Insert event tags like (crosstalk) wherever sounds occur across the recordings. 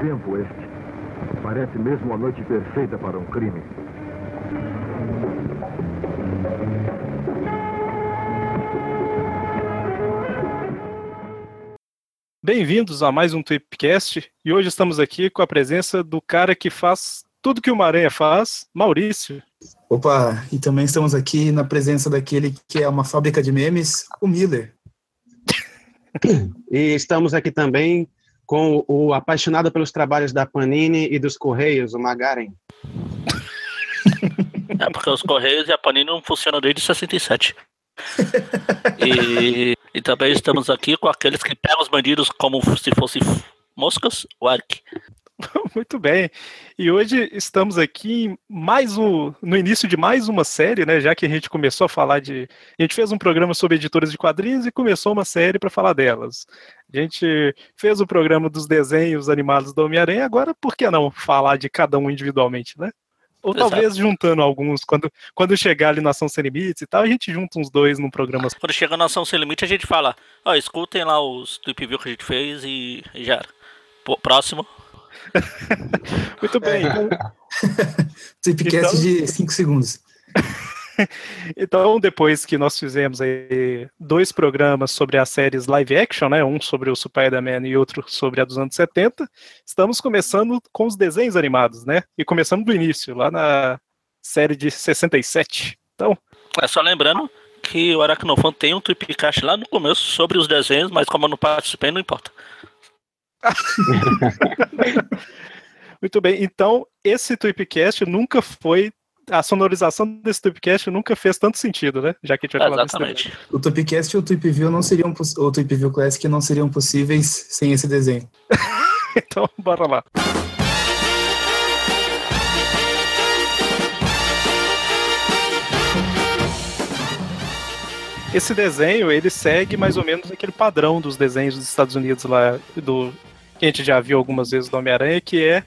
tempo este. Parece mesmo uma noite perfeita para um crime. Bem-vindos a mais um Tweepcast e hoje estamos aqui com a presença do cara que faz tudo que uma aranha faz, Maurício. Opa, e também estamos aqui na presença daquele que é uma fábrica de memes, o Miller. E estamos aqui também com o apaixonado pelos trabalhos da Panini e dos Correios, o Magaren. É porque os Correios e a Panini não funcionam desde 67. e, e também estamos aqui com aqueles que pegam os bandidos como se fossem moscas, o Ark. (laughs) Muito bem. E hoje estamos aqui mais um, no início de mais uma série, né? Já que a gente começou a falar de. A gente fez um programa sobre editoras de quadrinhos e começou uma série para falar delas. A gente fez o programa dos desenhos animados do Homem-Aranha, agora por que não falar de cada um individualmente, né? Ou Exato. talvez juntando alguns, quando, quando chegar ali na Ação Sem Limites e tal, a gente junta uns dois num programa. Quando chega na Ação Sem Limite, a gente fala: Ó, escutem lá os Tweep View que a gente fez e, e já era. Próximo. (laughs) Muito bem. Então, (laughs) Tipcast Então- de 5 segundos. (laughs) Então, depois que nós fizemos aí dois programas sobre as séries live action, né, um sobre o Spider-Man e outro sobre a dos anos 70, estamos começando com os desenhos animados, né? E começando do início, lá na série de 67. Então, É só lembrando que o Aracnofan tem um Tweepcast lá no começo sobre os desenhos, mas como eu não participei, não importa. (laughs) muito bem. Então, esse Tweepcast nunca foi a sonorização desse Tweepcast nunca fez tanto sentido, né? Já que a gente vai falar desse Exatamente. O Topcast e o Tweep View não seriam o Tweep View Classic não seriam possíveis sem esse desenho. (laughs) Então, bora lá. Esse desenho, ele segue mais ou menos aquele padrão dos desenhos dos Estados Unidos lá, do que a gente já viu algumas vezes do Homem-Aranha, que é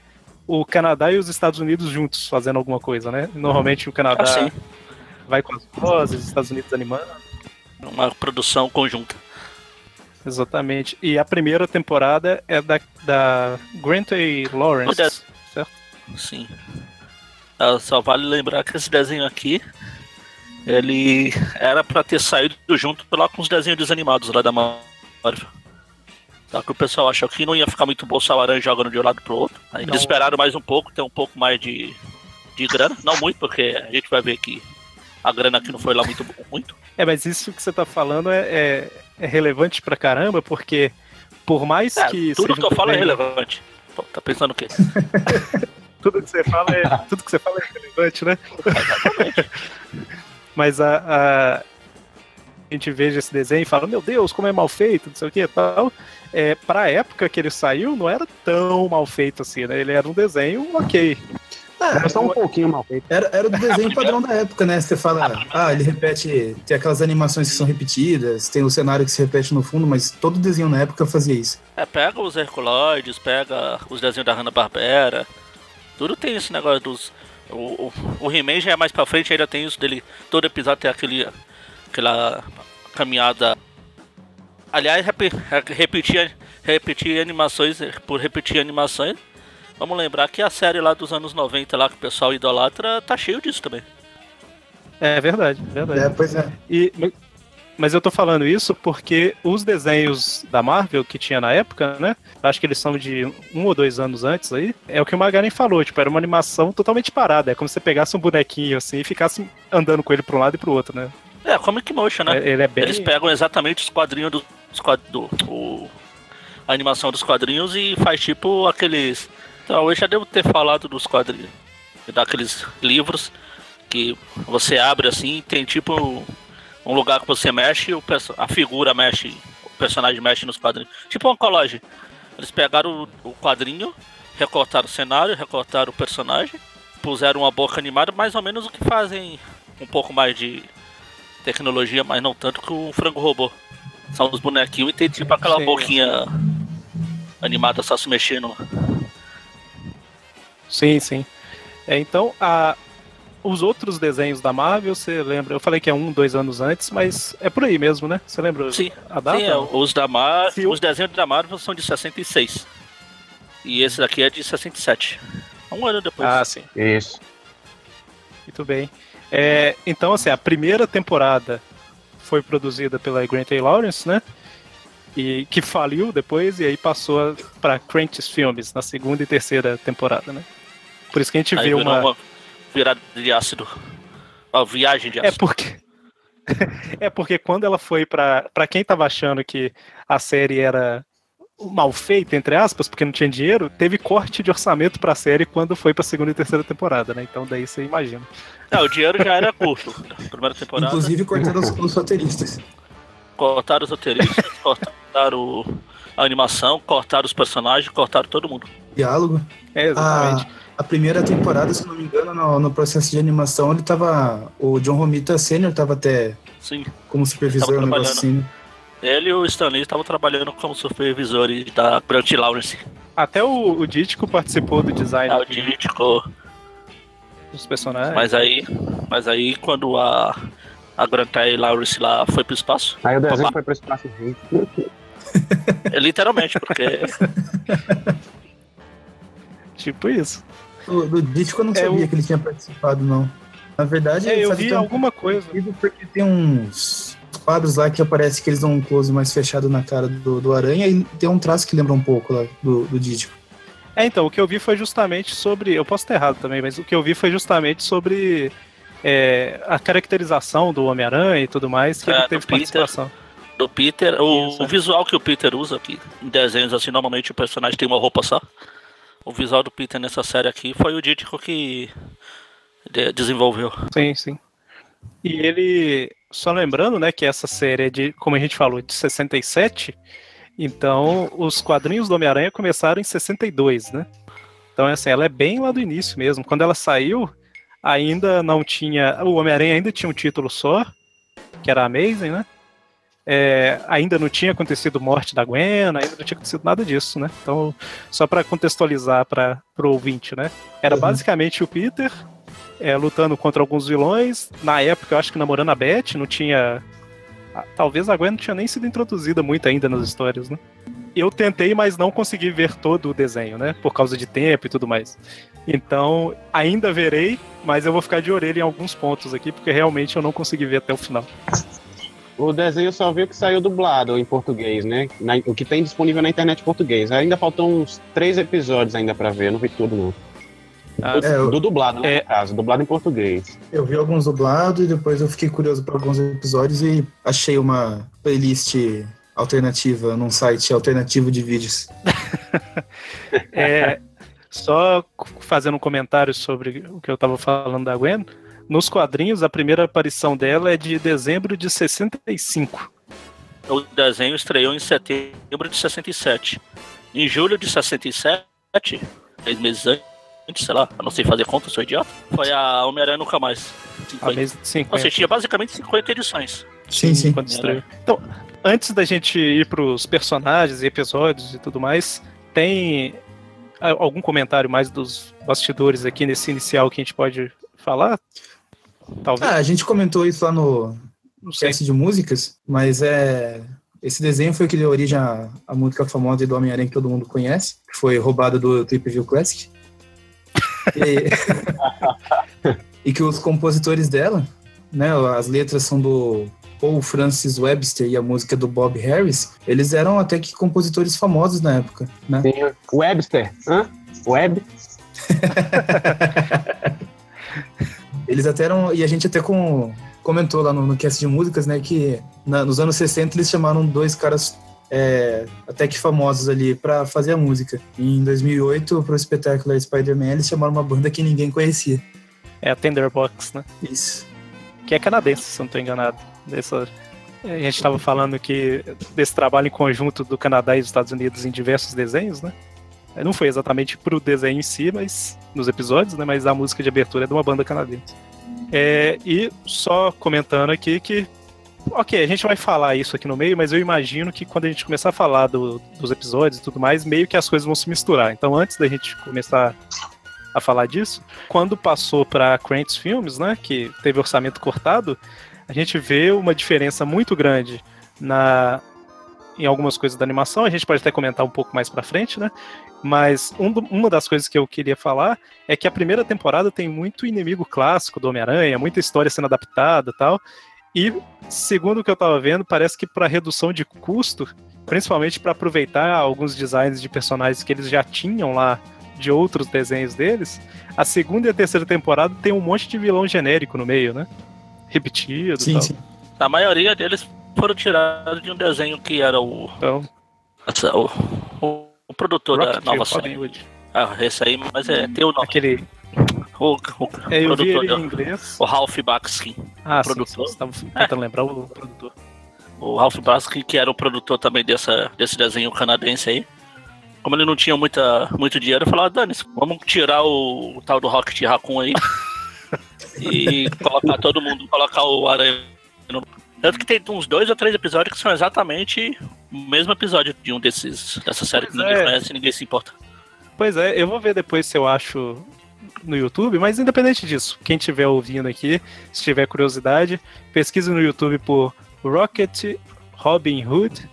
o Canadá e os Estados Unidos juntos fazendo alguma coisa, né? Normalmente o Canadá Ah, vai com as vozes, os Estados Unidos animando. Uma produção conjunta. Exatamente. E a primeira temporada é da, da Grant A. Lawrence, certo? Sim. Ah, Só vale lembrar que esse desenho aqui, ele era pra ter saído junto lá com os desenhos desanimados lá da Marvel. Só que o pessoal achou que não ia ficar muito bom o Salarã jogando de um lado pro outro. Aí eles esperaram mais um pouco, ter um pouco mais de, de grana. Não muito, porque a gente vai ver que a grana aqui não foi lá muito. muito. É, mas isso que você tá falando é, é, é relevante pra caramba, porque por mais É, que. tudo que eu falo é desenho- relevante. Pô, tá pensando o quê? (laughs) Tudo que você fala é, tudo que você fala é relevante, né? (laughs) Mas a, a, a gente veja esse desenho e fala, meu Deus, como é mal feito, não sei o que e tal. É, pra época que ele saiu, não era tão mal feito assim, né? Ele era um desenho ok. É só um pouquinho mal feito. era, era do desenho padrão da época, né? Você fala, ah, ele repete, tem aquelas animações que são repetidas, tem o cenário que se repete no fundo, mas todo desenho na época fazia isso. É, pega os Herculoides, pega os desenhos da Hanna-Barbera. Tudo tem esse negócio dos. O, o, o He-Man já é mais pra frente, ainda tem isso dele. Todo episódio tem aquele, aquela caminhada. Aliás, repe- repetir, repetir animações por repetir animações. Vamos lembrar que a série lá dos anos 90 lá que o pessoal idolatra tá cheio disso também. É verdade, verdade. É, pois é. E, mas eu tô falando isso porque os desenhos da Marvel que tinha na época, né? Acho que eles são de um ou dois anos antes aí. É o que o Magaren falou, tipo, era uma animação totalmente parada. É como se você pegasse um bonequinho assim e ficasse andando com ele pra um lado e pro outro, né? É, Comic Motion, né? É- Ele é bem. Eles pegam exatamente os quadrinhos do, do o, a animação dos quadrinhos e faz tipo aqueles. Então, eu já devo ter falado dos quadrinhos, daqueles livros que você abre assim, tem tipo um lugar que você mexe, o a figura mexe, o personagem mexe nos quadrinhos. Tipo uma colagem. Eles pegaram o, o quadrinho, recortaram o cenário, recortaram o personagem, puseram uma boca animada, mais ou menos o que fazem um pouco mais de tecnologia, mas não tanto que o frango robô. São os bonequinhos e tem tipo aquela Sim. boquinha animada só se mexendo. Sim, sim. É, então, a, os outros desenhos da Marvel, você lembra? Eu falei que é um, dois anos antes, mas é por aí mesmo, né? Você lembra Sim, a data? Sim, é, os da Mar... Se o- os desenhos da Marvel são de 66. E esse daqui é de 67. Um ano depois. Ah, sim. Isso. Muito bem. É, então, assim, a primeira temporada foi produzida pela Grant A. Lawrence, né? E que faliu depois e aí passou para Crentes Filmes na segunda e terceira temporada, né? Por isso que a gente Aí vê uma. uma virada de ácido. Uma viagem de É ácido. porque. (laughs) é porque quando ela foi pra. Pra quem tava achando que a série era mal feita, entre aspas, porque não tinha dinheiro, teve corte de orçamento pra série quando foi pra segunda e terceira temporada, né? Então daí você imagina. Não, o dinheiro já era curto. Primeira temporada. Inclusive cortaram os, os roteiristas. Cortaram os roteiristas, (laughs) cortaram a animação, cortaram os personagens, cortaram todo mundo. Diálogo. É, exatamente. A, a primeira temporada, se não me engano, no, no processo de animação, ele tava. O John Romita Sr. tava até Sim. como supervisor, um negócio assim. Ele e o Stanley estavam trabalhando como supervisores da Grant Lawrence. Até o, o Dítico participou do design Ah, o Dítico. dos personagens. Mas aí, mas aí quando a a Grant Lawrence lá foi pro espaço, Aí o desenho foi pro espaço junto. é (laughs) literalmente, porque (laughs) Tipo isso. Do, do Dítico eu não É, sabia o- que ele tinha participado, não. Na verdade, É, eu vi alguma coisa. porque tem uns quadros lá que aparece que eles dão um close mais fechado na cara do, do aranha e tem um traço que lembra um pouco lá do, do Dítico. É, então, o que eu vi foi justamente sobre. Eu posso estar errado também, mas o que eu vi foi justamente sobre é, a caracterização do Homem-Aranha e tudo mais, que É, ele do teve Peter. participação. do Peter, o, Isso, o é. visual que o Peter usa aqui, em desenhos assim, normalmente o personagem tem uma roupa só. O visual do Peter nessa série aqui foi o Dítico que de- desenvolveu. Sim, sim. E ele. Só lembrando, né, que essa série é de, como a gente falou, de 67. Então, os quadrinhos do Homem-Aranha começaram em 62, né? Então, assim, ela é bem lá do início mesmo. Quando ela saiu, ainda não tinha. O Homem-Aranha ainda tinha um título só, que era Amazing, né? É, ainda não tinha acontecido morte da Gwen, ainda não tinha acontecido nada disso, né? Então, só para contextualizar para o ouvinte, né? Era Uhum. basicamente o Peter é, lutando contra alguns vilões. Na época, eu acho que namorando a Beth, não tinha. Talvez a Gwen não tinha nem sido introduzida muito ainda nas histórias, né? Eu tentei, mas não consegui ver todo o desenho, né? Por causa de tempo e tudo mais. Então, ainda verei, mas eu vou ficar de orelha em alguns pontos aqui, porque realmente eu não consegui ver até o final. O desenho só viu que saiu dublado em português, né? Na- o que tem disponível na internet em português. Ainda faltam uns três episódios ainda pra ver, não vi tudo não. Ah, É, eu- Do dublado, né, É. no caso, dublado em português. Eu vi alguns dublados e depois eu fiquei curioso por alguns episódios e achei uma playlist alternativa num site alternativo de vídeos. (laughs) É, só fazendo um comentário sobre o que eu tava falando da Gwen. Nos quadrinhos, a primeira aparição dela é de dezembro de 65. O desenho estreou em setembro de 67. Em julho de 67, seis meses antes, sei lá, eu não sei fazer conta, sou idiota, foi a Homem-Aranha Nunca Mais. A 50. mês de 50. Você tinha basicamente 50 edições. Sim, sim. estreou. Então, antes da gente ir pros personagens e episódios e tudo mais, tem a- algum comentário mais dos bastidores aqui nesse inicial que a gente pode falar? Talvez. Ah, a gente comentou isso lá no cast de músicas, mas é. Esse desenho foi o que deu origem à, à música famosa do Homem-Aranha que todo mundo conhece, que foi roubada do Trip View Classic. E, (laughs) e que os compositores dela, né, as letras são do Paul Francis Webster e a música do Bob Harris, eles eram até que compositores famosos na época, né? O Webster, hã? Web? (laughs) Eles até eram. E a gente até com, comentou lá no, no cast de músicas, né? Que na- nos anos 60 eles chamaram dois caras é, até que famosos ali pra fazer a música. E em 2008, pro espetáculo Spider-Man, eles chamaram uma banda que ninguém conhecia. É a Tenderbox, né? Isso. Que é canadense, se eu não estou enganado. Dessa, a gente estava falando que desse trabalho em conjunto do Canadá e dos Estados Unidos em diversos desenhos, né? Não foi exatamente pro desenho em si, mas nos episódios, né? Mas a música de abertura é de uma banda canadense. É, e só comentando aqui que, ok, a gente vai falar isso aqui no meio, mas eu imagino que quando a gente começar a falar do- dos episódios e tudo mais, meio que as coisas vão se misturar. Então, antes da gente começar a falar disso, quando passou para Krantz Filmes, né, que teve orçamento cortado, a gente vê uma diferença muito grande na em algumas coisas da animação, a gente pode até comentar um pouco mais pra frente, né? Mas um uma das coisas que eu queria falar é que a primeira temporada tem muito inimigo clássico do Homem-Aranha, muita história sendo adaptada tal. E, segundo o que eu tava vendo, parece que para redução de custo, principalmente para aproveitar alguns designs de personagens que eles já tinham lá de outros desenhos deles, a segunda e a terceira temporada tem um monte de vilão genérico no meio, né? Repetido e Sim, tal. sim. A maioria deles foram tirados de um desenho que era o, Então, o, o, o produtor da Rocket nova Robin série. Ah, esse aí, mas é, tem o nome. Aquele. O, o É, eu vi produtor, ele da- em inglês. o Ralph Bakshi. Ah, sim, produtor. sim, você tava tentando lembrar o produtor. O Ralph Bakshi, que era o produtor também dessa, desse desenho canadense aí. Como ele não tinha muita, muito dinheiro, eu falava, Dani, vamos tirar o, o tal do Rocket Raccoon aí (laughs) e colocar todo mundo, colocar o Aranha no... Tanto que tem uns dois ou três episódios que são exatamente o mesmo episódio de um desses, dessa série que Pois ninguém é. conhece e ninguém se importa. Pois é, eu vou ver depois se eu acho no YouTube, mas independente disso, quem estiver ouvindo aqui, se tiver curiosidade, pesquise no YouTube por Rocket, Robin Hood,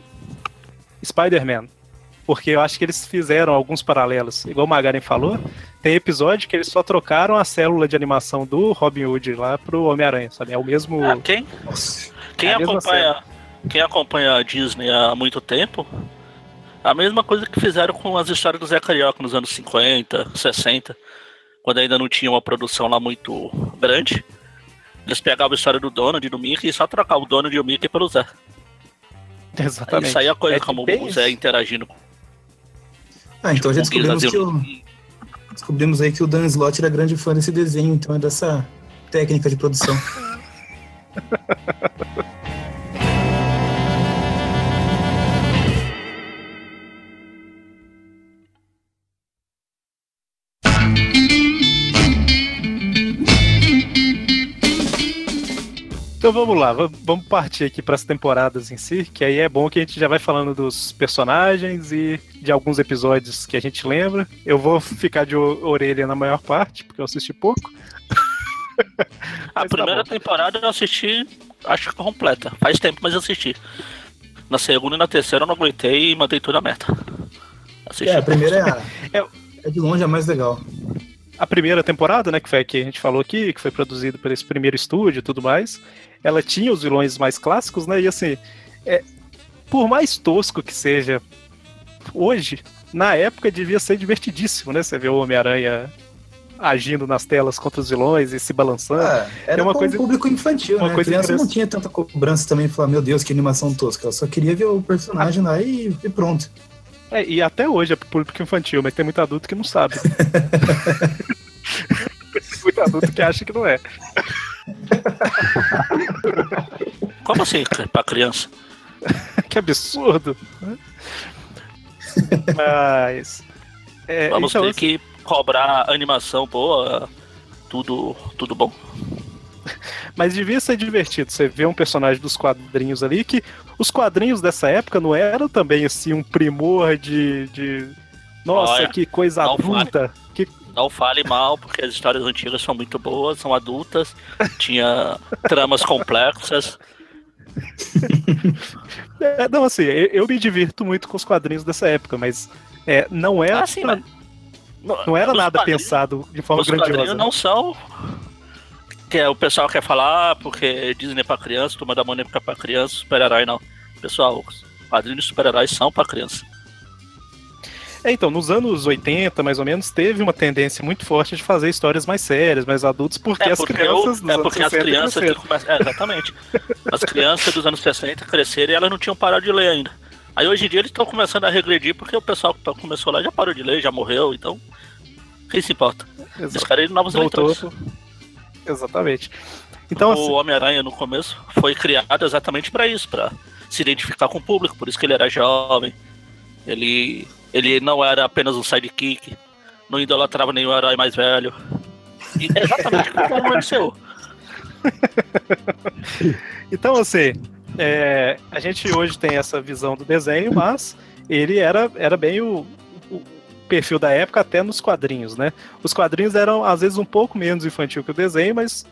Spider-Man. Porque eu acho que eles fizeram alguns paralelos. Igual o Magaren falou, tem episódio que eles só trocaram a célula de animação do Robin Hood lá pro Homem-Aranha, sabe? É o mesmo. Ah, quem, quem É acompanha quem acompanha a Disney há muito tempo, a mesma coisa que fizeram com as histórias do Zé Carioca nos anos 50, 60, quando ainda não tinha uma produção lá muito grande. Eles pegavam a história do Donald e do Mickey e só trocavam o Donald e o Mickey pelo Zé. (laughs) Aí Exatamente. saía coisa É como o Zé interagindo com Ah, então já descobrimos que o, descobrimos aí que o Dan Slott era grande fã desse desenho, então é dessa técnica de produção. (laughs) Então vamos lá, va- vamos partir aqui para as temporadas em si, que aí é bom que a gente já vai falando dos personagens e de alguns episódios que a gente lembra. Eu vou ficar de orelha na maior parte, porque eu assisti pouco. (laughs) A tá primeira bom. temporada eu assisti, acho que completa. Faz tempo, mas eu assisti. Na segunda e na terceira eu não aguentei e mandei tudo a meta. Assisti. É, a primeira é, a, (laughs) É. é de longe a mais legal. A primeira temporada, né, que foi a que a gente falou aqui, que foi produzido por esse primeiro estúdio e tudo mais, ela tinha os vilões mais clássicos, né, e assim, é, por mais tosco que seja hoje, na época devia ser divertidíssimo, né, você vê o Homem-Aranha agindo nas telas contra os vilões e se balançando. Ah, era É uma coisa- um público infantil, uma né? coisa a criança não tinha tanta cobrança também falar, meu Deus, que animação tosca. Ela só queria ver o personagem lá e, e pronto. É, e até hoje é pro público infantil, mas tem muito adulto que não sabe. (laughs) muito adulto que acha que não é. Como assim, pra criança? (laughs) que absurdo. Mas. é, Vamos então, ter que cobrar animação boa, tudo, tudo bom. (laughs) Mas devia ser divertido você ver um personagem dos quadrinhos ali, que os quadrinhos dessa época não eram também assim um primor de. de... Nossa, Olha, que coisa não adulta. Que... Não fale mal, porque as histórias antigas são muito boas, são adultas, tinha tramas complexas. (laughs) É, não, assim, eu, eu me divirto muito com os quadrinhos dessa época, mas é, não era. Ah, sim, mas- Não era Os nada quadrinhos- pensado de forma Os quadrinhos grandiosa. né? não são. Que é, o pessoal quer falar "Ah, porque Disney é pra criança, Turma da Mônica é pra criança, super-herói não. Pessoal, os quadrinhos super-heróis são pra criança. É, então, nos anos 80, mais ou menos, teve uma tendência muito forte de fazer histórias mais sérias, mais adultos, porque É as porque, crianças eu- é porque as 60 crianças que. É, exatamente. As crianças dos anos 60 cresceram e elas não tinham parado de ler ainda. Aí hoje em dia eles estão começando a regredir porque o pessoal que começou lá já parou de ler, já morreu, então. Quem se importa? Eles Exato. querem novos Voltou. leitores. Exatamente. Então, o assim, Homem-Aranha no começo foi criado exatamente pra isso, pra se identificar com o público, por isso que ele era jovem. Ele, ele não era apenas um sidekick, não idolatrava nenhum herói mais velho. E é exatamente o que o aconteceu. então, assim é, a gente hoje tem essa visão do desenho, mas ele era, era bem o, o perfil da época até nos quadrinhos, né? Os quadrinhos eram, às vezes, um pouco menos infantil que o desenho, mas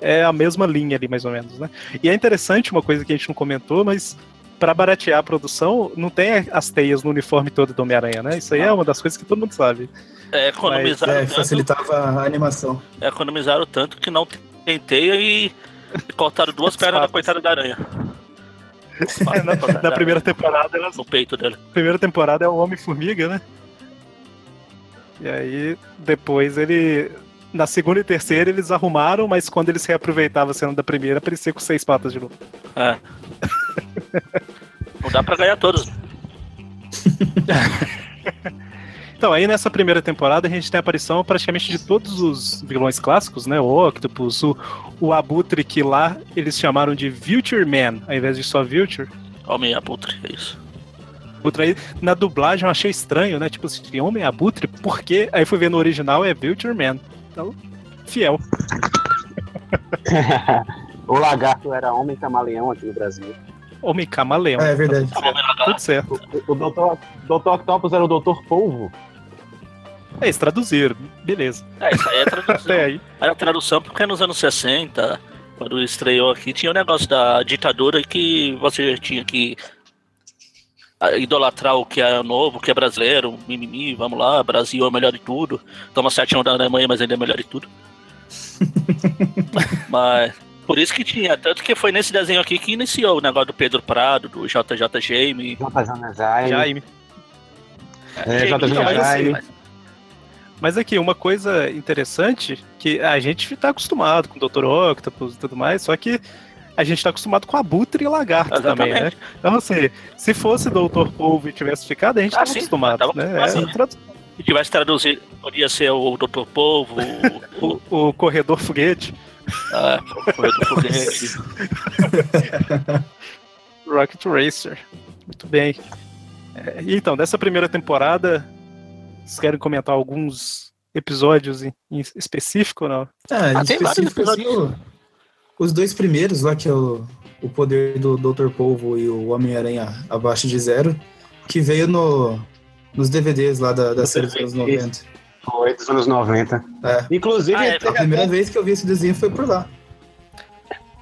é a mesma linha ali, mais ou menos, né? E é interessante uma coisa que a gente não comentou, mas pra baratear a produção, não tem as teias no uniforme todo do Homem-Aranha, né? Isso aí é uma das coisas que todo mundo sabe. É, economizaram, É, tanto, facilitava a animação. economizaram tanto que não tem teia e cortaram duas pernas da coitada da aranha. É, (laughs) na, na primeira temporada, elas, No peito dela. primeira temporada é o Homem-Formiga, né? E aí, depois ele. Na segunda e terceira eles arrumaram, mas quando eles reaproveitavam a cena da primeira, aparecia com seis patas de novo. É. (laughs) Não dá pra ganhar todos. (laughs) Então, aí nessa primeira temporada a gente tem a aparição praticamente de todos os vilões clássicos, né? O Octopus, o, o Abutre, que lá eles chamaram de Vulture Man, ao invés de só Vulture. Homem abutre, é isso. Abutre aí, na dublagem eu achei estranho, né? Tipo assim, Homem Abutre, por quê? Aí fui ver no original é Vulture Man. Então, fiel. (laughs) o lagarto era homem camaleão aqui no Brasil. Homem Camaleão. É, é verdade. Homem lagarto. Tudo certo. O, o doutor, doutor Octopus era o doutor Polvo. É, eles traduziram. Beleza. É, isso aí é tradução. (laughs) Até aí. Era tradução porque nos anos 60, quando estreou aqui, tinha o negócio da ditadura que você tinha que idolatrar o que é novo, o que é brasileiro, mimimi, vamos lá, Brasil é o melhor de tudo. Toma certinho da Alemanha, mas ainda é melhor de tudo. (laughs) mas por isso que tinha, tanto que foi nesse desenho aqui que iniciou o negócio do Pedro Prado, do JJ Jaime. J. Jaime. Jaime. É, Jaime, JJ não, mas assim, Jaime. mas- Mas aqui, uma coisa interessante, que a gente tá acostumado com o Dr. Octopus e tudo mais, só que a gente tá acostumado com Abutre e Lagarto também, né? Exatamente. Então, assim, se fosse Dr. Polvo e tivesse ficado, a gente Ah, tava sim, acostumado, tava né? acostumado, É, Se tivesse traduzido, podia ser o Dr. Polvo, o, (laughs) o, o Corredor Foguete, ah, o Corredor Foguete. (laughs) Rocket Racer. Muito bem. É, então, dessa primeira temporada, vocês querem comentar alguns episódios em, em específico ou não? Ah, em Ah, tem vários específico, assim, os dois primeiros lá, que é o, o poder do Dr. Polvo e o Homem-Aranha abaixo de zero, que veio no, nos DVDs lá da, da série dos anos 90. Foi dos anos 90. É. Inclusive, Ah, é, A primeira até- vez que eu vi esse desenho foi por lá.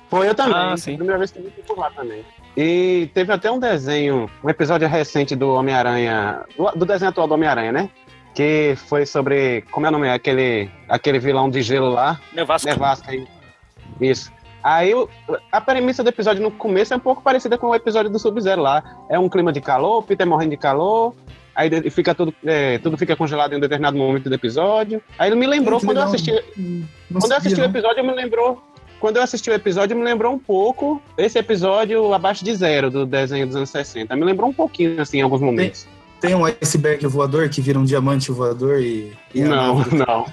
foi eu também. Ah, sim. A primeira vez que eu vi foi por lá também. E teve até um desenho, um episódio recente do Homem-Aranha, do, do desenho atual do Homem-Aranha, né? Que foi sobre. Como é o nome? Aquele, aquele vilão de gelo lá. Nevasca. Nevasca aí. Isso. Aí o- a premissa do episódio no começo é um pouco parecida com o episódio do Sub-Zero lá. É um clima de calor, o Peter morrendo de calor, aí fica tudo, é, tudo fica congelado em um determinado momento do episódio. Aí ele me lembrou, quando eu assisti. Não Quando eu assisti o não. episódio, me lembrou. Quando eu assisti o episódio, me lembrou um pouco esse episódio abaixo de zero do desenho dos anos 60. Me lembrou um pouquinho, assim, em alguns momentos. Tem um iceberg voador que vira um diamante voador e. e a Não, nave- não.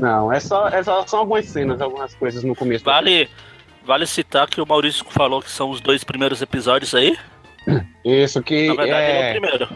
Não, é só, é só são algumas cenas, algumas coisas no começo. Vale, vale citar que o Maurício falou que são os dois primeiros episódios aí. Isso que Na verdade, é, é, o primeiro.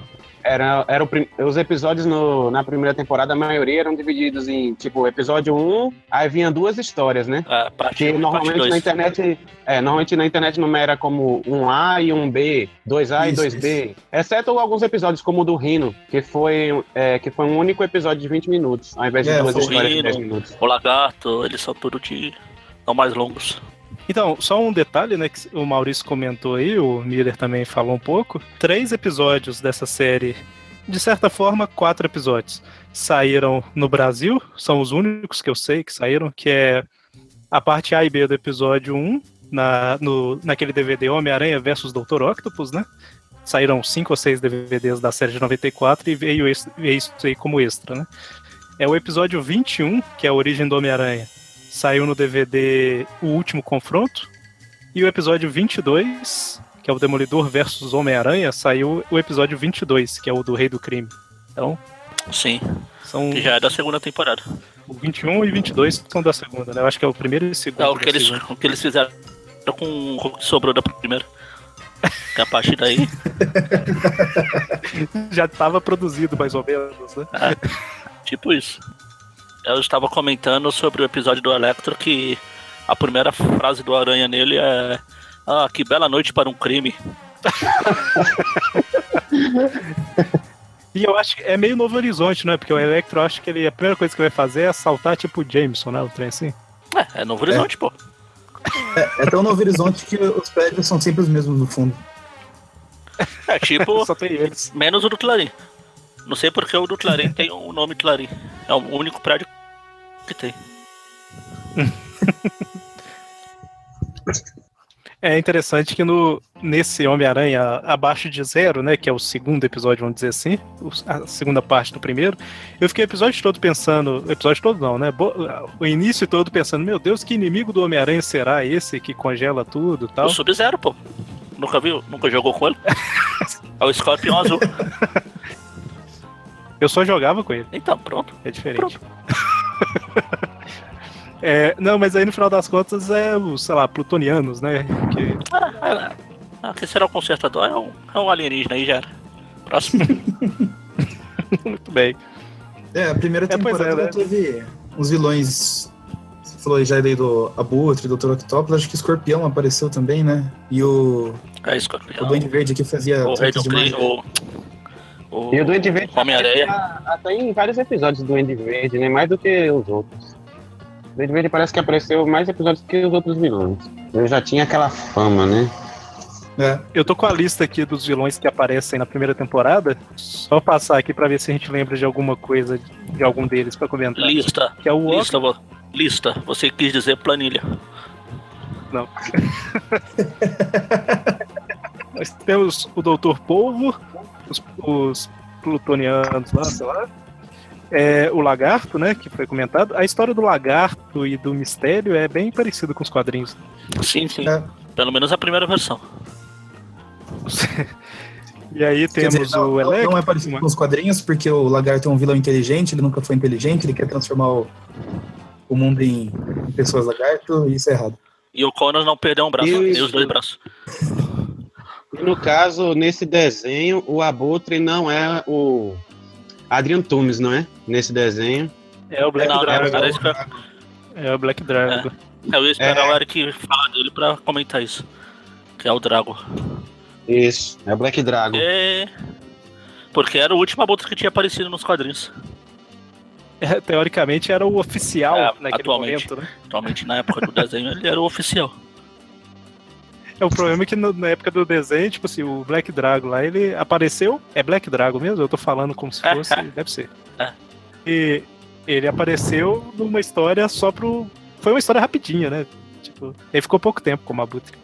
Era, era o os episódios no- na primeira temporada, a maioria eram divididos em, tipo, episódio 1, aí vinha duas histórias, né? É, parte Que 1 e parte normalmente 2. na internet, é, normalmente na internet numera como um A e um B, 2A e Isso, 2B, exceto alguns episódios como o do Rino, que foi, é, que foi um único episódio de 20 minutos, ao invés de É, duas histórias de Rhino. 10 minutos. O Lagarto, eles são tudo de. São mais longos. Então, só um detalhe, né, que o Maurício comentou aí, o Miller também falou um pouco. Três episódios dessa série, de certa forma, quatro episódios, saíram no Brasil, são os únicos que eu sei que saíram, que é a parte A e B do episódio 1, na, no, naquele DVD Homem-Aranha versus Dr. Octopus, né? Saíram cinco ou seis DVDs da série de 94 e veio esse- veio isso aí como extra, né? É o episódio 21, que é a origem do Homem-Aranha saiu no DVD O Último Confronto. E o episódio 22, que é o Demolidor versus Homem-Aranha, saiu o episódio 22, que é o do Rei do Crime. Então, Sim, são que já é da segunda temporada. o 21 e 22 são da segunda, né? Eu acho que é o primeiro e o segundo. É o que eles, segunda. o que eles fizeram com o que sobrou da primeira. Que a partir daí. (laughs) Já estava produzido, mais ou menos, né? Tipo isso. Eu estava comentando sobre o episódio do Electro que a primeira frase do Aranha nele é Ah, que bela noite para um crime. (laughs) E eu acho que é meio Novo Horizonte, né? Porque o Electro, eu acho que ele, a primeira coisa que vai fazer é assaltar, tipo, o Jameson, né? O trem assim. É, é Novo Horizonte, pô. É tão Novo Horizonte que os prédios são sempre os mesmos no fundo. É tipo, (laughs) Só tem eles. menos o do Clarim. Não sei porque o do Clarim (laughs) tem o nome Clarim. É o único prédio (laughs) É interessante que no, nesse Homem-Aranha abaixo de zero, né, que é o segundo episódio, vamos dizer assim, a segunda parte do primeiro, eu fiquei o episódio todo pensando, episódio todo não, né, o início todo pensando, meu Deus, que inimigo do Homem-Aranha será esse que congela tudo e tal. O Sub-Zero, pô. Nunca viu? Nunca jogou com ele? (laughs) É o Scorpion azul. Eu só jogava com ele, Então, pronto. é diferente. (laughs) É, não, mas aí no final das contas é os, sei lá, plutonianos, né, que Ah, é, ah, quem será o consertador? É um, é um alienígena aí, já. Próximo. (laughs) muito bem. É, a primeira É, pois é, temporada né? teve uns vilões. Você falou já aí do Abutre, Dr. Octopus, acho que o Escorpião apareceu também, né? E o, É o Scorpion. Duende Verde que fazia O Rei do. Crime, o, o, E o Duende Verde Homem-Aranha. até em vários episódios do Duende Verde, né? Mais do que os outros. O Duende Verde parece que apareceu mais episódios que os outros vilões. Eu já tinha aquela fama, né? É. Eu tô com a lista aqui dos vilões que aparecem na primeira temporada. Só passar aqui pra ver se a gente lembra de alguma coisa de algum deles pra comentar. Lista. Que é o Lista, vo- lista. Você quis dizer planilha. Não. (laughs) Nós temos o Doutor Polvo, os, os plutonianos lá, sei lá. É, o Lagarto, né, que foi comentado. A história do Lagarto e do Mistério é bem parecida com os quadrinhos. Sim, sim. É. Pelo menos a primeira versão. (laughs) E aí temos dizer, não, o Electro. não é parecido com os quadrinhos, porque o Lagarto é um vilão inteligente, ele nunca foi inteligente, ele quer transformar o, o mundo em, em pessoas lagarto, e isso é errado. E o Conan não perdeu um braço, Isso. nem os dois braços. No caso, nesse desenho, o Abutre não é o Adrian Tumes, não é? Nesse desenho. É o Black Não, não, Dragon. era eu- É o Black Dragon. Eu ia esperar É. o Eric falar dele pra comentar isso. Que é o Drago. Isso, é o Black Dragon. É... Porque era o último abutre que tinha aparecido nos quadrinhos. É, teoricamente era o oficial É, naquele atualmente. momento, né? Atualmente, na época do desenho, ele era o oficial. É, o problema é que no- na época do desenho, tipo assim, o Black Dragon lá, ele apareceu. É Black Dragon mesmo? Eu tô falando como se (laughs) fosse. Deve ser. É. E ele apareceu numa história só pro. Foi uma história rapidinha, né? Tipo, ele ficou pouco tempo como Abutre.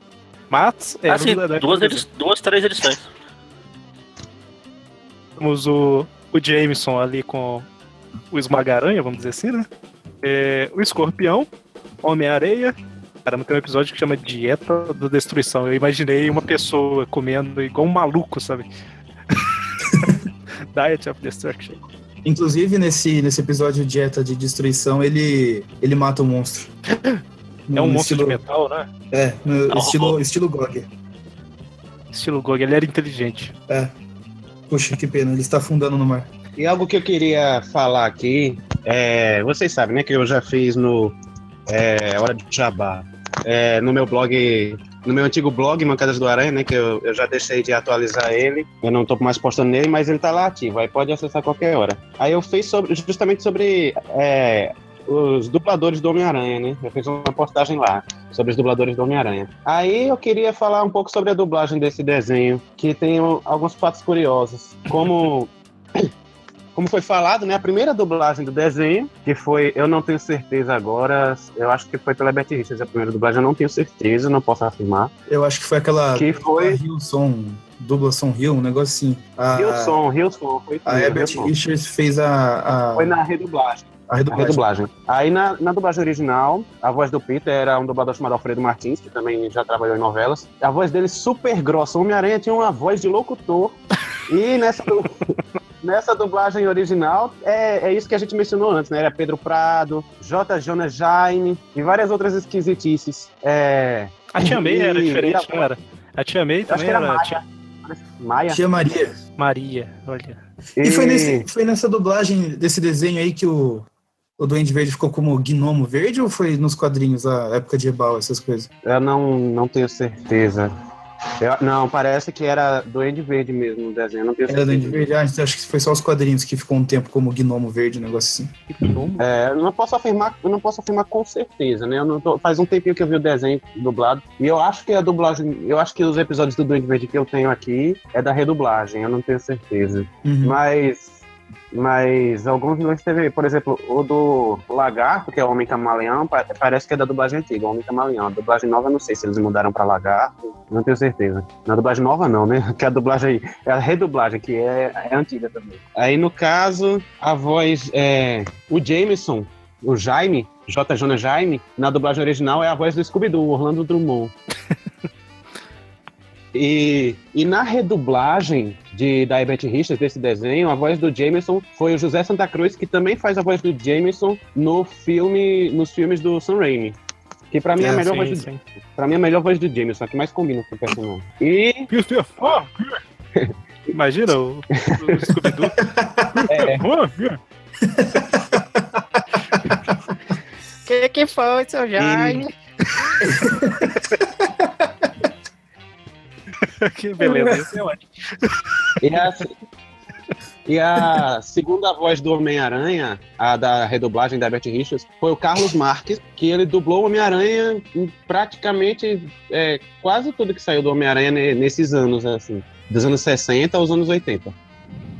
Mas. É, assim, duas, duas, três edições. Temos o, o Jameson ali com o Esmagaranha, vamos dizer assim, né? É, o Escorpião, Homem-Areia. Caramba, tem um episódio que chama Dieta da Destruição. Eu imaginei uma pessoa comendo igual um maluco, sabe? (laughs) Diet of Destruction. Inclusive, nesse, nesse episódio Dieta de Destruição, ele, ele mata o monstro. É um No monstro estilo, de metal, né? É, estilo, estilo GOG. Estilo Gog, ele era inteligente. Puxa, que pena, ele está afundando no mar. E algo que eu queria falar aqui, é, vocês sabem, né, que eu já fiz no é, Hora de Jabá, é, no meu blog, no meu antigo blog, Mancadas do Aranha, né, que eu, eu já deixei de atualizar ele, eu não tô mais postando nele, mas ele tá lá ativo, aí pode acessar qualquer hora. Aí eu fiz sobre, justamente sobre é, os dubladores do Homem-Aranha, né, eu fiz uma postagem lá sobre os dubladores do Homem-Aranha. Aí eu queria falar um pouco sobre a dublagem desse desenho, que tem alguns fatos curiosos, como como foi falado, né, a primeira dublagem do desenho, que foi, eu não tenho certeza agora, eu acho que foi pela Betty Richards a primeira dublagem, eu não tenho certeza, não posso afirmar, Eu acho que foi aquela. que foi Hilson, dublação Hill, um negócio assim. A, Hilson, Hilson, foi a Herbert. Richards fez a, a, Foi na redublagem. a A redublagem. redublagem. Aí na, na dublagem original, a voz do Peter era um dublador chamado Alfredo Martins, que também já trabalhou em novelas. A voz dele super grossa. O Homem-Aranha tinha uma voz de locutor. E nessa, nessa dublagem original, é, é isso que a gente mencionou antes, né? Era Pedro Prado, J. Jonas Jaime e várias outras esquisitices. É, A Tia May era E- diferente, e a- não era? A Tia May acho também que era era. Maia. Tia Maia. Tia Maria. Maria, olha. E foi, nesse, foi nessa dublagem desse desenho aí que o, o Duende Verde ficou como Gnomo Verde ou foi nos quadrinhos, a época de Ebal, essas coisas? Eu não, não tenho certeza. Eu- não, parece que era Duende Verde mesmo o desenho, não Era do certeza. Verde. Ah, então acho que foi só os quadrinhos que ficou um tempo como Gnomo Verde, um negócio assim. É, eu não posso afirmar, eu não posso afirmar com certeza, né? Eu não tô- faz um tempinho que eu vi o desenho dublado e eu acho que a dublagem, eu acho que os episódios do Duende Verde que eu tenho aqui é da redublagem, eu não tenho certeza. Uhum. Mas, mas alguns vilões teve, por exemplo, o do Lagarto, que é o Homem Camaleão, pa- parece que é da dublagem antiga, o Homem Camaleão. A dublagem nova, não sei se eles mudaram pra Lagarto, não tenho certeza. Na dublagem nova, não, né? (laughs) Que a dublagem é a redublagem, que é, é antiga também. Aí, no caso, a voz é o Jameson, o Jaime, J. Jonah Jaime, na dublagem original é a voz do Scooby-Doo, Orlando Drummond. (laughs) E, e na redublagem de, da Herbert Richards desse desenho, a voz do Jameson foi o José Santa Cruz, que também faz a voz do Jameson no filme, nos filmes do Sam Raimi. Que pra mim é a É, melhor sim, voz do, sim. pra mim é a melhor voz do Jameson, a que mais combina com o personagem. E (laughs) Imagina o, o Scooby-Doo. (laughs) é, que que foi, seu Jaime? (laughs) (laughs) que beleza, esse é ótimo. (laughs) E a, segunda voz do Homem-Aranha, a da redublagem da Herbert Richards, foi o Carlos Marques, que ele dublou o Homem-Aranha em praticamente é, quase tudo que saiu do Homem-Aranha ne- nesses anos, assim, dos anos 60 aos anos 80.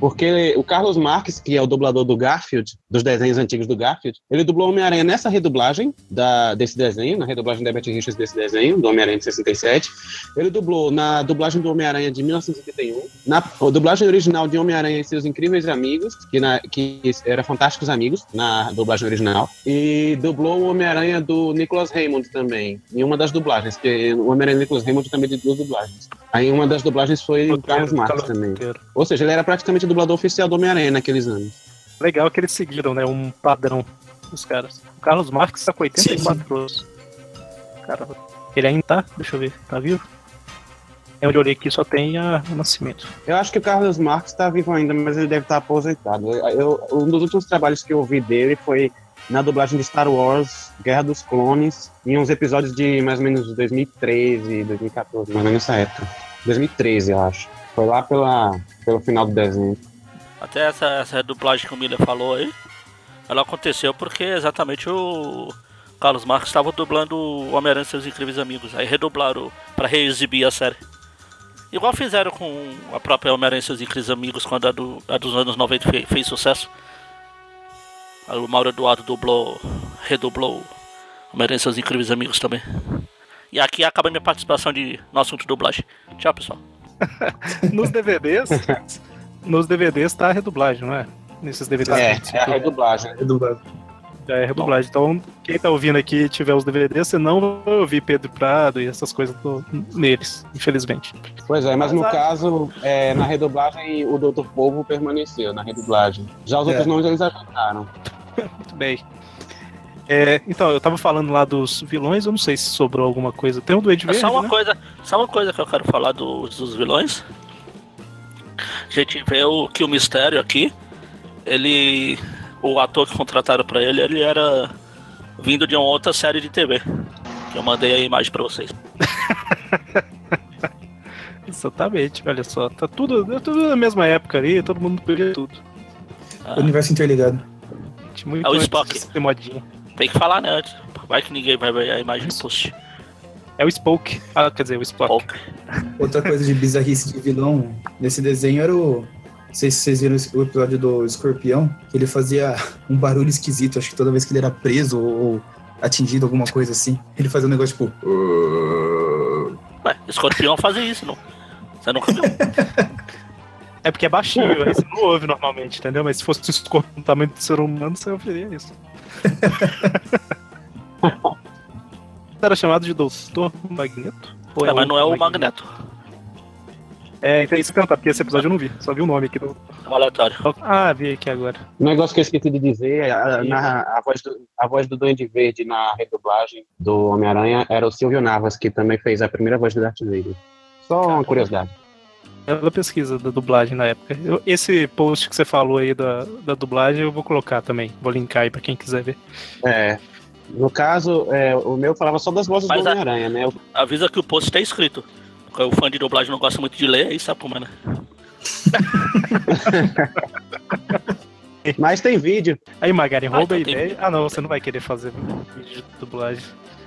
Porque o Carlos Marques, que é o dublador do Garfield, dos desenhos antigos do Garfield, ele dublou Homem-Aranha nessa redublagem da, desse desenho, na redublagem da Herbert Richards desse desenho, do Homem-Aranha de 67. Ele dublou na dublagem do Homem-Aranha de 1981, na dublagem original de Homem-Aranha e seus Incríveis Amigos, que, na, que era Fantásticos Amigos, na dublagem original, e dublou o Homem-Aranha do Nicholas Raymond também, em uma das dublagens, porque o Homem-Aranha do Nicholas Raymond também tem duas dublagens. Aí uma das dublagens foi o Carlos Marques também. Ou seja, ele era praticamente dublador oficial do Homem-Aranha naqueles anos. Legal que eles seguiram, né? Um padrão dos caras. O Carlos Marques tá com 84 anos. Caramba. Ele ainda tá? Deixa eu ver. Tá vivo? É onde eu olhei aqui só tem a, o nascimento. Eu acho que o Carlos Marques está vivo ainda, mas ele deve estar aposentado. Eu- eu- um dos últimos trabalhos que eu vi dele foi na dublagem de Star Wars, Guerra dos Clones, em uns episódios de mais ou menos 2013, 2014, mais ou menos nessa época. 2013, eu acho. Foi lá pela, pelo final do desenho. Até essa, essa dublagem que o Miller falou aí, ela aconteceu porque exatamente o Carlos Marques estava dublando o Homem-Aranha e seus incríveis amigos. Aí redublaram para reexibir a série. Igual fizeram com a própria Homem-Aranha e seus incríveis amigos quando a, do, a dos anos 90 fe- fez sucesso. Aí o Mauro Eduardo dublou, redublou Homem-Aranha e seus incríveis amigos também. E aqui acaba minha participação de, no assunto dublagem. Tchau, pessoal. (laughs) Nos DVDs, nos DVDs tá a redublagem, não é? Nesses DVDs. É, é a redublagem. É dublado. já é redublagem. Então, quem tá ouvindo aqui e tiver os DVDs, você não vai ouvir Pedro Prado e essas coisas do- neles, infelizmente. Pois é, mas no caso, é, na redublagem, o Doutor Povo permaneceu na redublagem. Já os É. outros nomes eles ajudaram. Muito (laughs) bem. É, então, eu tava falando lá dos vilões, eu não sei se sobrou alguma coisa. Tem do Ed É Verde, só uma né? coisa, só uma coisa que eu quero falar dos, dos vilões. A gente vê o que o mistério aqui, ele, o ator que contrataram pra ele, ele era vindo de uma outra série de TV. Que eu mandei a imagem pra vocês. (laughs) Exatamente, olha só. Tá tudo, é tudo na mesma época ali, todo mundo pegou tudo. O universo interligado. Muito É o Spock. ser modinha. Tem que falar né, antes. Vai que ninguém vai ver a imagem do post. É o Spoke. Ah, quer dizer, o Spock. Outra coisa de bizarrice de vilão nesse desenho era o. Não sei se vocês viram o episódio do escorpião, que ele fazia um barulho esquisito, acho que toda vez que ele era preso ou, ou atingido, alguma coisa assim. Ele fazia um negócio tipo. Ué, escorpião fazia isso, não? Você nunca viu? (laughs) É porque é baixinho, aí você não ouve normalmente, entendeu? Mas se fosse o escorpião do tamanho do ser humano, você ouviria isso. Era chamado de Doutor Magneto? Ou É, mas não é o outro Magneto. É, então é isso que eu porque esse episódio eu não vi, só vi o nome aqui do. É um aleatório. Ah, vi aqui agora. Um negócio que eu esqueci de dizer, a, na- a voz, do, a voz do Duende Verde na redublagem do Homem-Aranha era o Silvio Navas, que também fez a primeira voz do Darth Vader. Só uma curiosidade. Ela pesquisa da dublagem na época. Eu- esse post que você falou aí da, da dublagem eu vou colocar também. Vou linkar aí pra quem quiser ver. É, no caso, é, o meu falava só das vozes Mas do a- Homem-Aranha, né? Eu- Avisa que o post tá escrito. Porque o fã de dublagem não gosta muito de ler, aí sabe como é, né? (laughs) Mas tem vídeo. Aí, Magari, Ah, rouba a então tem- ideia. Ah, não, você não vai querer fazer vídeo de dublagem.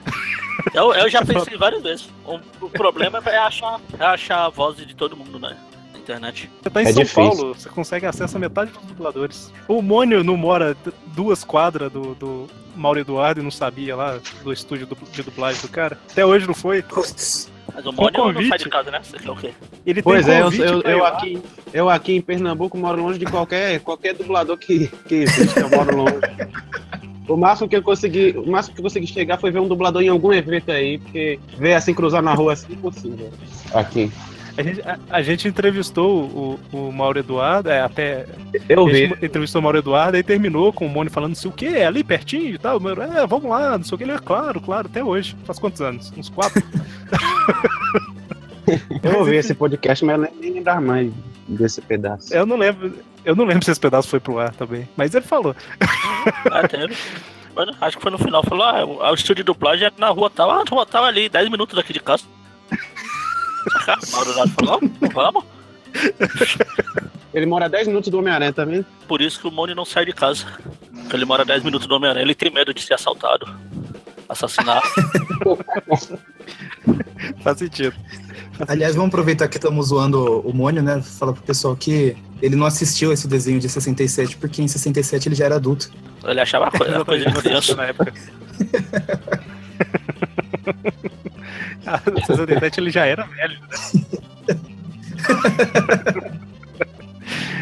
(laughs) Eu, eu já (laughs) pensei várias vezes. O, o problema é achar, é achar a voz de todo mundo né? na internet. Você tá em É São difícil. Paulo, você consegue acesso a metade dos dubladores. O Mônio não mora duas quadras do, do Mauro Eduardo e não sabia lá do estúdio du- de dublagem do cara. Até hoje não foi. Putz. Mas o Mônio não sai de casa, né? O quê? Ele Pois tem é, eu, eu, eu aqui, eu aqui em Pernambuco moro longe de qualquer, qualquer dublador que, que existe, eu moro longe. (laughs) O máximo que eu consegui, o máximo que eu consegui chegar foi ver um dublador em algum evento aí, porque ver assim cruzar na rua assim é impossível. Aqui. A gente, a, a gente entrevistou o, o Mauro Eduardo, é, até. Eu a vi. gente entrevistou o Mauro Eduardo e terminou com o Mônio falando assim, o quê? É ali pertinho e tal? O Mauro, é, vamos lá, não sei o que. Ele é claro, claro, até hoje. Faz quantos anos? Uns quatro? (laughs) Eu ouvi esse podcast, mas eu nem, lembrava mais desse pedaço. eu não lembro. Eu não lembro se esse pedaço foi pro ar também. Mas ele falou. Ah, acho que foi no final. Falou, ah, o, o estúdio de dublagem é na rua tal. Ah, na rua tal ali, 10 minutos daqui de casa. (laughs) O Mauro falou, "Não, vamos. Ele mora a 10 minutos do Homem-Aranha também. Por isso que o Mônio não sai de casa. Ele mora 10 minutos do Homem-Aranha. Ele tem medo de ser assaltado. Assassinado. (laughs) Faz sentido. Aliás, vamos aproveitar que estamos zoando o Mônio, né? Falar pro pessoal que ele não assistiu esse desenho de 67, porque em 67 ele já era adulto. Ele achava a coisa, a coisa de criança. na época. Ah, no 67 ele já era velho.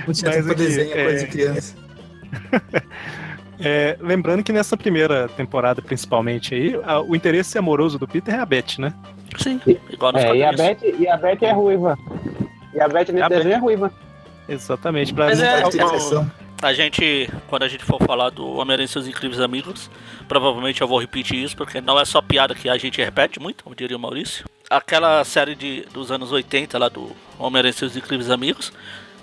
Não tinha Mas tempo aqui, desenho, é é- coisa de criança. (laughs) É, lembrando que nessa primeira temporada, principalmente aí, a- o interesse amoroso do Peter é a Beth, né? Sim, igual nos É, e a. Beth, e a Beth é ruiva. E a Beth nesse A Beth- desenho é ruiva. Exatamente. Pra Mas é- tá- Tem exceção. A gente, quando a gente for falar do Homem-Aranha e seus incríveis amigos, provavelmente eu vou repetir isso, porque não é só piada que a gente repete muito, como diria o Maurício. Aquela série de, dos anos 80 lá do Homem-Aranha e seus incríveis amigos,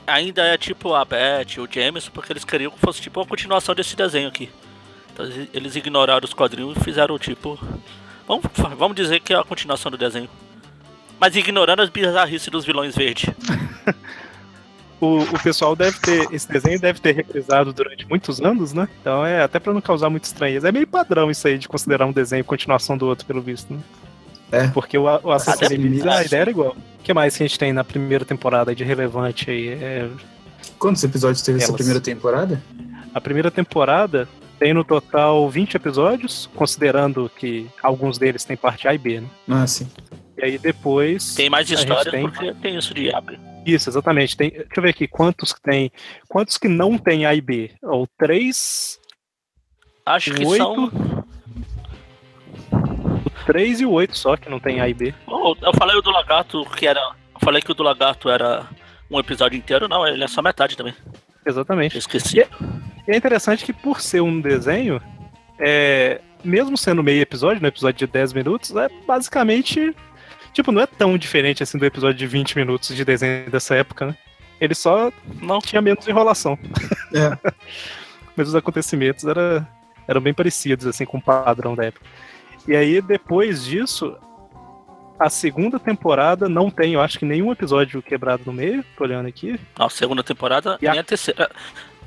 ainda é tipo a Beth, o Jameson, porque eles queriam que fosse tipo uma continuação desse desenho aqui. Então eles- ignoraram os quadrinhos e fizeram tipo. Vamos, vamos dizer que é a continuação do desenho. Mas ignorando as bizarrices dos vilões verdes. (laughs) o, o pessoal deve ter. Esse desenho deve ter reprisado durante muitos anos, né? Então é até pra não causar muito estranheza. É meio padrão isso aí de considerar um desenho continuação do outro, pelo visto, né? É. Porque o, o Assassin's Creed, a ideia era igual. O que mais que a gente tem na primeira temporada de relevante aí? É, Quantos episódios teve essa Elas. primeira temporada? A primeira temporada tem no total 20 episódios, considerando que alguns deles têm parte A e B, né? Ah, sim. E aí depois. Tem mais a gente histórias tem- porque tem isso de abre. Isso, exatamente. Tem, deixa eu ver aqui, quantos que tem. Quantos que não tem A e B? Ou três, Acho que Oito. são. O 3 e o 8 só que não tem A e B. Eu falei o do lagarto que era. Eu falei que o do lagarto era um episódio inteiro, não, ele é só metade também. Eu Exatamente. esqueci. E é interessante que por ser um desenho, é, mesmo sendo meio episódio, no episódio de 10 minutos, é basicamente. Tipo, não é tão diferente assim do episódio de 20 minutos de desenho dessa época, né? Ele só Não, tinha menos enrolação. É. (laughs) Mas os acontecimentos era, eram bem parecidos, assim, com o padrão da época. E aí, depois disso, a segunda temporada não tem, eu acho que nenhum episódio quebrado no meio, tô olhando aqui. não, segunda temporada E a- nem a terceira.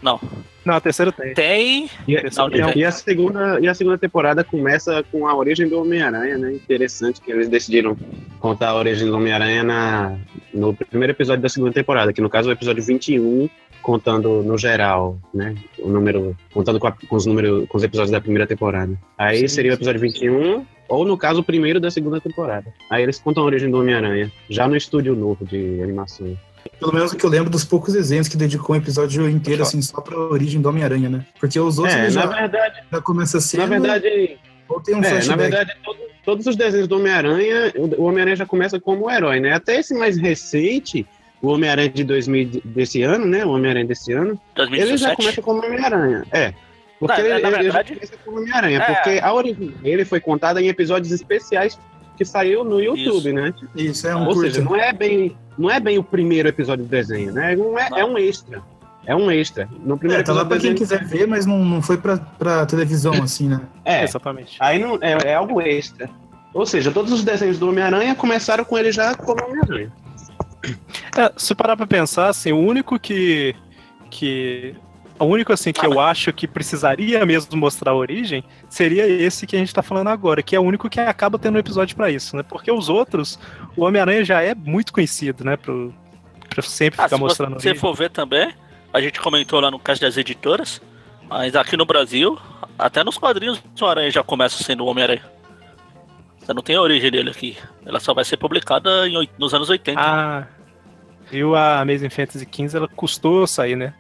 Não, Não, a terceira tem. tem. E, a- Não, tem- e a segunda, e a segunda temporada começa com a origem do Homem-Aranha, né? Interessante que eles decidiram contar a origem do Homem-Aranha na- no primeiro episódio da segunda temporada, que no caso é o episódio 21, contando no geral, né? O número. Contando com, a- com os números, com os episódios da primeira temporada. Aí Sim, seria o sim. episódio 21, ou no caso o primeiro da segunda temporada. Aí eles contam a origem do Homem-Aranha, já no estúdio novo de animação. Pelo menos o que eu lembro dos poucos desenhos que dedicou um episódio inteiro, assim, só pra origem do Homem-Aranha, né? Porque os outros É, ele na já, verdade, já começa na sendo. verdade, ou tem um É, na verdade, todo- todos os desenhos do Homem-Aranha, o Homem-Aranha já começa como um herói, né? Até esse mais recente, o Homem-Aranha de 2000 desse ano, né? O Homem-Aranha desse ano, ele já 2017. começa como Homem-Aranha. É. Porque Na- ele, na ele- ele já verdade- começa como Homem-Aranha, É. porque a origem dele foi contada em episódios especiais que saiu no YouTube, Isso. né? Isso, é um Ou curto. seja, não é bem, não é bem o primeiro episódio do desenho, né? Não é, Não. é um extra. É um extra. No primeiro É, tá lá pra quem quiser ver, mas não, não foi pra, pra televisão, (laughs) assim, né? É, Exatamente. aí não, é, é algo extra. Ou seja, todos os desenhos do Homem-Aranha começaram com ele já como Homem-Aranha. É, se parar pra pensar, assim, o único que. que o único assim que eu acho que precisaria mesmo mostrar a origem seria esse que a gente tá falando agora, que é o único que acaba tendo um episódio pra isso, né? Porque os outros, o Homem-Aranha já é muito conhecido, né? Pro, pra sempre Ah, ficar se mostrando a você for ver também, a gente comentou lá no caso das editoras, mas aqui no Brasil, até nos quadrinhos o Aranha já começa sendo o Homem-Aranha. Você não tem a origem dele aqui. Ela só vai ser publicada em nos anos 80. Ah, viu a Amazing Fantasy XV, ela custou sair, né?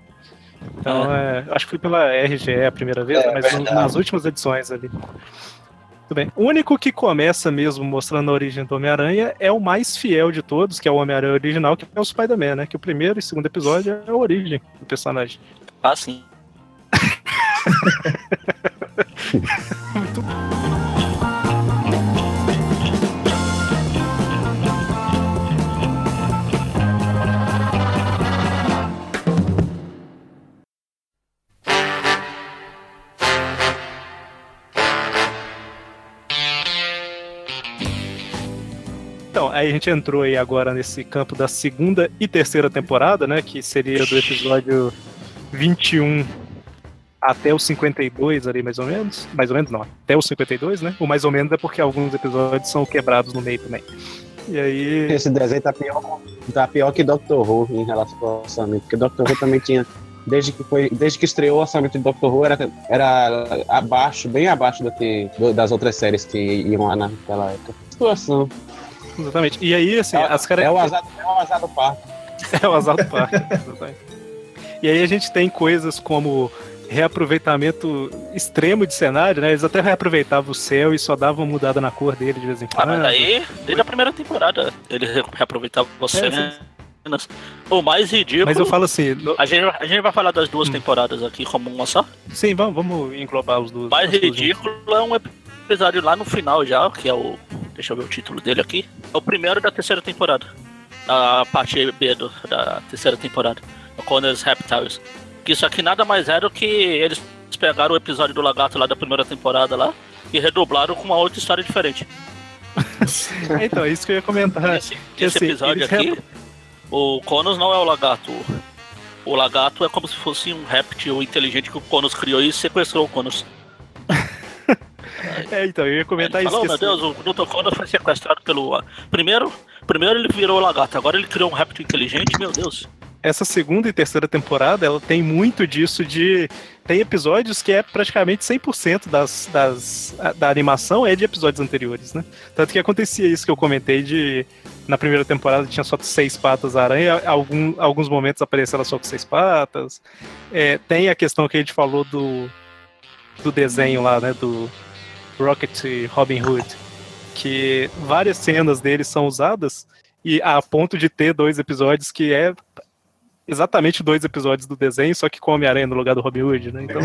Então, é, acho que foi pela RGE a primeira vez, É, mas no- nas últimas edições ali. Tudo bem. O único que começa mesmo mostrando a origem do Homem-Aranha é o mais fiel de todos, que é o Homem-Aranha original, que é o Spider-Man, né? Que o primeiro e segundo episódio é a origem do personagem. Ah, sim. Então, (laughs) aí a gente entrou aí agora nesse campo da segunda e terceira temporada, né? Que seria do episódio 21 até o 52 ali, mais ou menos. Mais ou menos não, até o 52, né? O mais ou menos é porque alguns episódios são quebrados no meio também. E aí. Esse desenho tá pior, tá pior que Doctor Who em relação ao orçamento, porque Doctor Who também tinha. Desde que, foi, desde que estreou o orçamento de Doctor Who era, era abaixo, bem abaixo do que, do- das outras séries que iam lá naquela época. Situação. Exatamente. E aí, assim, É, as é, o azar, é o azar do parque. (laughs) É o azar do parque. exatamente. e aí a gente tem coisas como reaproveitamento extremo de cenário, né? Eles até reaproveitavam o céu e só davam uma mudada na cor dele de vez em Ah, quando. mas aí, desde a primeira temporada, ele re- reaproveitava você, É, né? O mais ridículo. Mas eu falo assim, no- A gente, a gente vai falar das duas Hum. temporadas aqui como uma só. sim, vamos, vamos englobar os dois. O mais ridículo é um episódio lá no final já, que é o. Deixa eu ver o título dele aqui. É o primeiro da terceira temporada. A parte B do- da terceira temporada. O Connor's Reptiles. Que isso aqui nada mais é do que eles pegaram o episódio do lagarto lá da primeira temporada lá e redublaram com uma outra história diferente. (laughs) Então, é isso que eu ia comentar. Esse, que esse assim, episódio aqui, o Conos não é o lagarto. O lagarto é como se fosse um réptil inteligente que o Conos criou e sequestrou o Conos. É, então, eu ia comentar Ele isso. falou, meu assim, Deus, o Dr. Conos foi sequestrado pelo. Primeiro, primeiro ele virou lagarto, agora ele criou um réptil inteligente, meu Deus. essa segunda e terceira temporada, ela tem muito disso de. Tem episódios que é praticamente 100% das, das, da animação é de episódios anteriores, né? Tanto que acontecia isso que eu comentei de. Na primeira temporada tinha só seis patas a aranha, algum, alguns momentos aparecia ela só com seis patas. É, tem a questão que a gente falou do, do desenho lá, né? Do Rocket Robin Hood. Que várias cenas dele são usadas e a ponto de ter dois episódios que é exatamente dois episódios do desenho, só que com Homem-Aranha no lugar do Robin Hood, né? Então.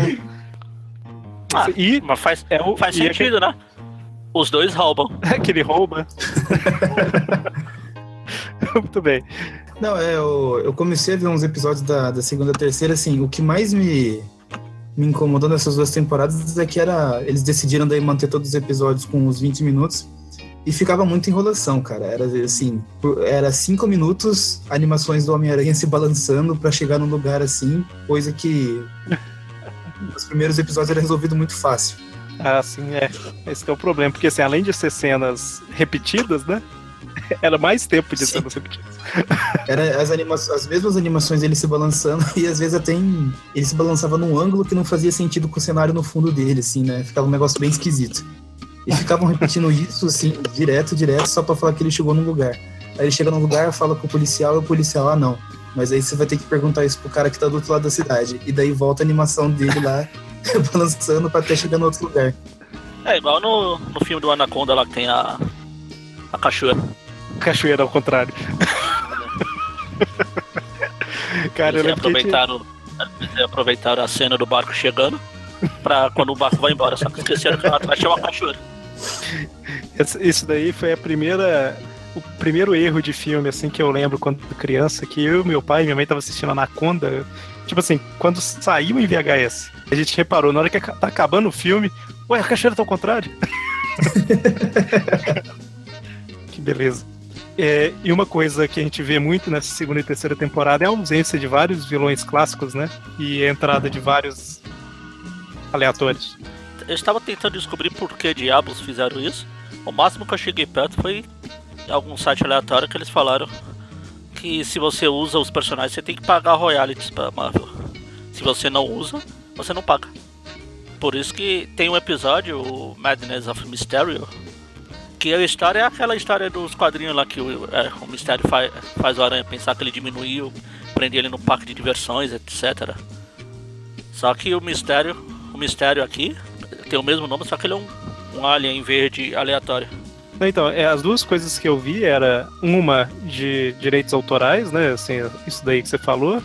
Ah, e Mas faz, é o, faz e é sentido, né? Os dois roubam. (laughs) que ele rouba. (laughs) Muito bem. Não, é, eu, eu comecei a ver uns episódios da, da segunda e terceira, assim, o que mais me, me incomodou nessas duas temporadas é que era, eles decidiram daí manter todos os episódios com uns 20 minutos e ficava muita enrolação, cara. Era assim, era cinco minutos animações do Homem-Aranha se balançando pra chegar num lugar assim, coisa que (laughs) nos primeiros episódios era resolvido muito fácil. Ah, sim, é. Esse é o problema, porque assim, além de ser cenas repetidas, né? (laughs) Era mais tempo de cenas repetidas. (laughs) Era as, anima as mesmas animações ele se balançando (laughs) e às vezes até em- ele se balançava num ângulo que não fazia sentido com o cenário no fundo dele, assim, né? Ficava um negócio bem esquisito. E ficavam repetindo isso, assim, direto, direto, só pra falar que ele chegou num lugar. Aí ele chega num lugar, fala com o policial e o policial, ah, não. Mas aí você vai ter que perguntar isso pro cara que tá do outro lado da cidade. E daí volta a animação dele lá, balançando pra até chegar no outro lugar. É igual no, no filme do Anaconda lá que tem a. A cachoeira. Cachoeira ao contrário. Cara, eu Eles lembro que aproveitaram, eles aproveitaram a cena do barco chegando pra quando o barco vai embora. Só que esqueceram que lá atrás tinha uma cachoeira. Isso daí foi a primeira. O primeiro erro de filme, assim, que eu lembro quando criança, que eu, meu pai e minha mãe estavam assistindo Anaconda. Tipo assim, quando saiu em VHS, a gente reparou, na hora que tá acabando o filme, ué, a cachoeira tá ao contrário. (laughs) beleza. É, e uma coisa que a gente vê muito nessa segunda e terceira temporada é a ausência de vários vilões clássicos, né? E a entrada de vários aleatórios. Eu estava tentando descobrir por que diabos fizeram isso. O máximo que eu cheguei perto foi em algum site aleatório que eles falaram que se você usa os personagens você tem que pagar royalties pra Marvel. Se você não usa, você não paga. Por isso que tem um episódio, o Madness of Mysterio, que a história é aquela história dos quadrinhos lá que o, é, o Mistério faz, faz o Aranha pensar que ele diminuiu, prende ele no parque de diversões, etc. Só que o Mistério, o Mistério aqui tem o mesmo nome, só que ele é um, um alien verde aleatório. Então, é, as duas coisas que eu vi era uma de direitos autorais, né? Assim, isso daí que você falou,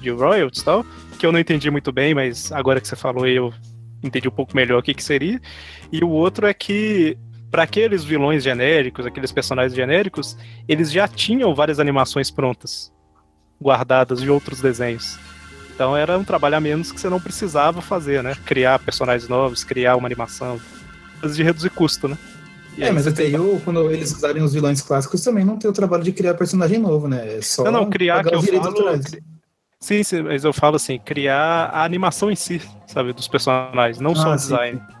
de royalties e tal, que eu não entendi muito bem, mas agora que você falou eu entendi um pouco melhor o que, que seria. E o outro é que para aqueles vilões genéricos, aqueles personagens genéricos, eles já tinham várias animações prontas, guardadas de outros desenhos. Então era um trabalho a menos que você não precisava fazer, né? Criar personagens novos, criar uma animação, de reduzir custo, né? E é, mas até eu, quando eles usarem os vilões clássicos, também não tem o trabalho de criar personagem novo, né? É só não, não, criar que eu falo... Sim, sim, mas eu falo assim, criar a animação em si, sabe, dos personagens, não ah, só o design. Sim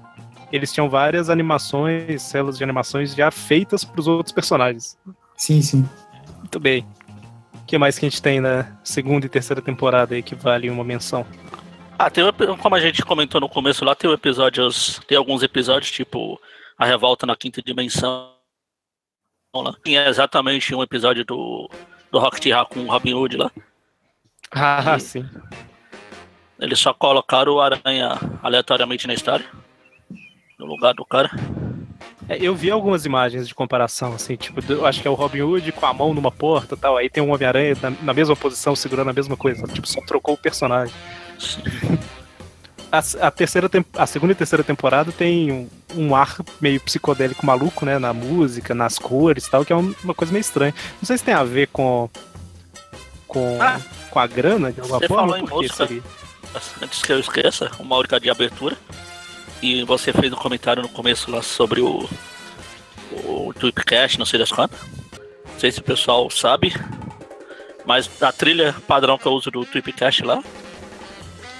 eles tinham várias animações, células de animações já feitas para os outros personagens. Sim, sim. Muito bem. O que mais que a gente tem na segunda e terceira temporada aí que vale uma menção? Ah, tem como a gente comentou no começo lá, tem episódios, tem alguns episódios tipo a revolta na quinta dimensão. Lá. Tinha exatamente um episódio do do Rocket Raccoon Robin Hood lá. Ah, e sim. Eles só colocaram o aranha aleatoriamente na história no lugar do cara. É, eu vi algumas imagens de comparação, assim, tipo, eu acho que é o Robin Hood com a mão numa porta tal, aí tem um Homem-Aranha na, na, mesma posição, segurando a mesma coisa, tipo, só trocou o personagem. A, a, terceira a segunda e terceira temporada tem um, um, ar meio psicodélico maluco, né? Na música, nas cores e tal, que é uma coisa meio estranha. Não sei se tem a ver com. com, ah, com a grana de alguma forma. Falou em música. Antes que eu esqueça, uma hora de abertura. E você fez um comentário no começo lá sobre o, o Tweepcast, não sei das quantas. Não sei se o pessoal sabe. Mas a trilha padrão que eu uso do Tweepcast lá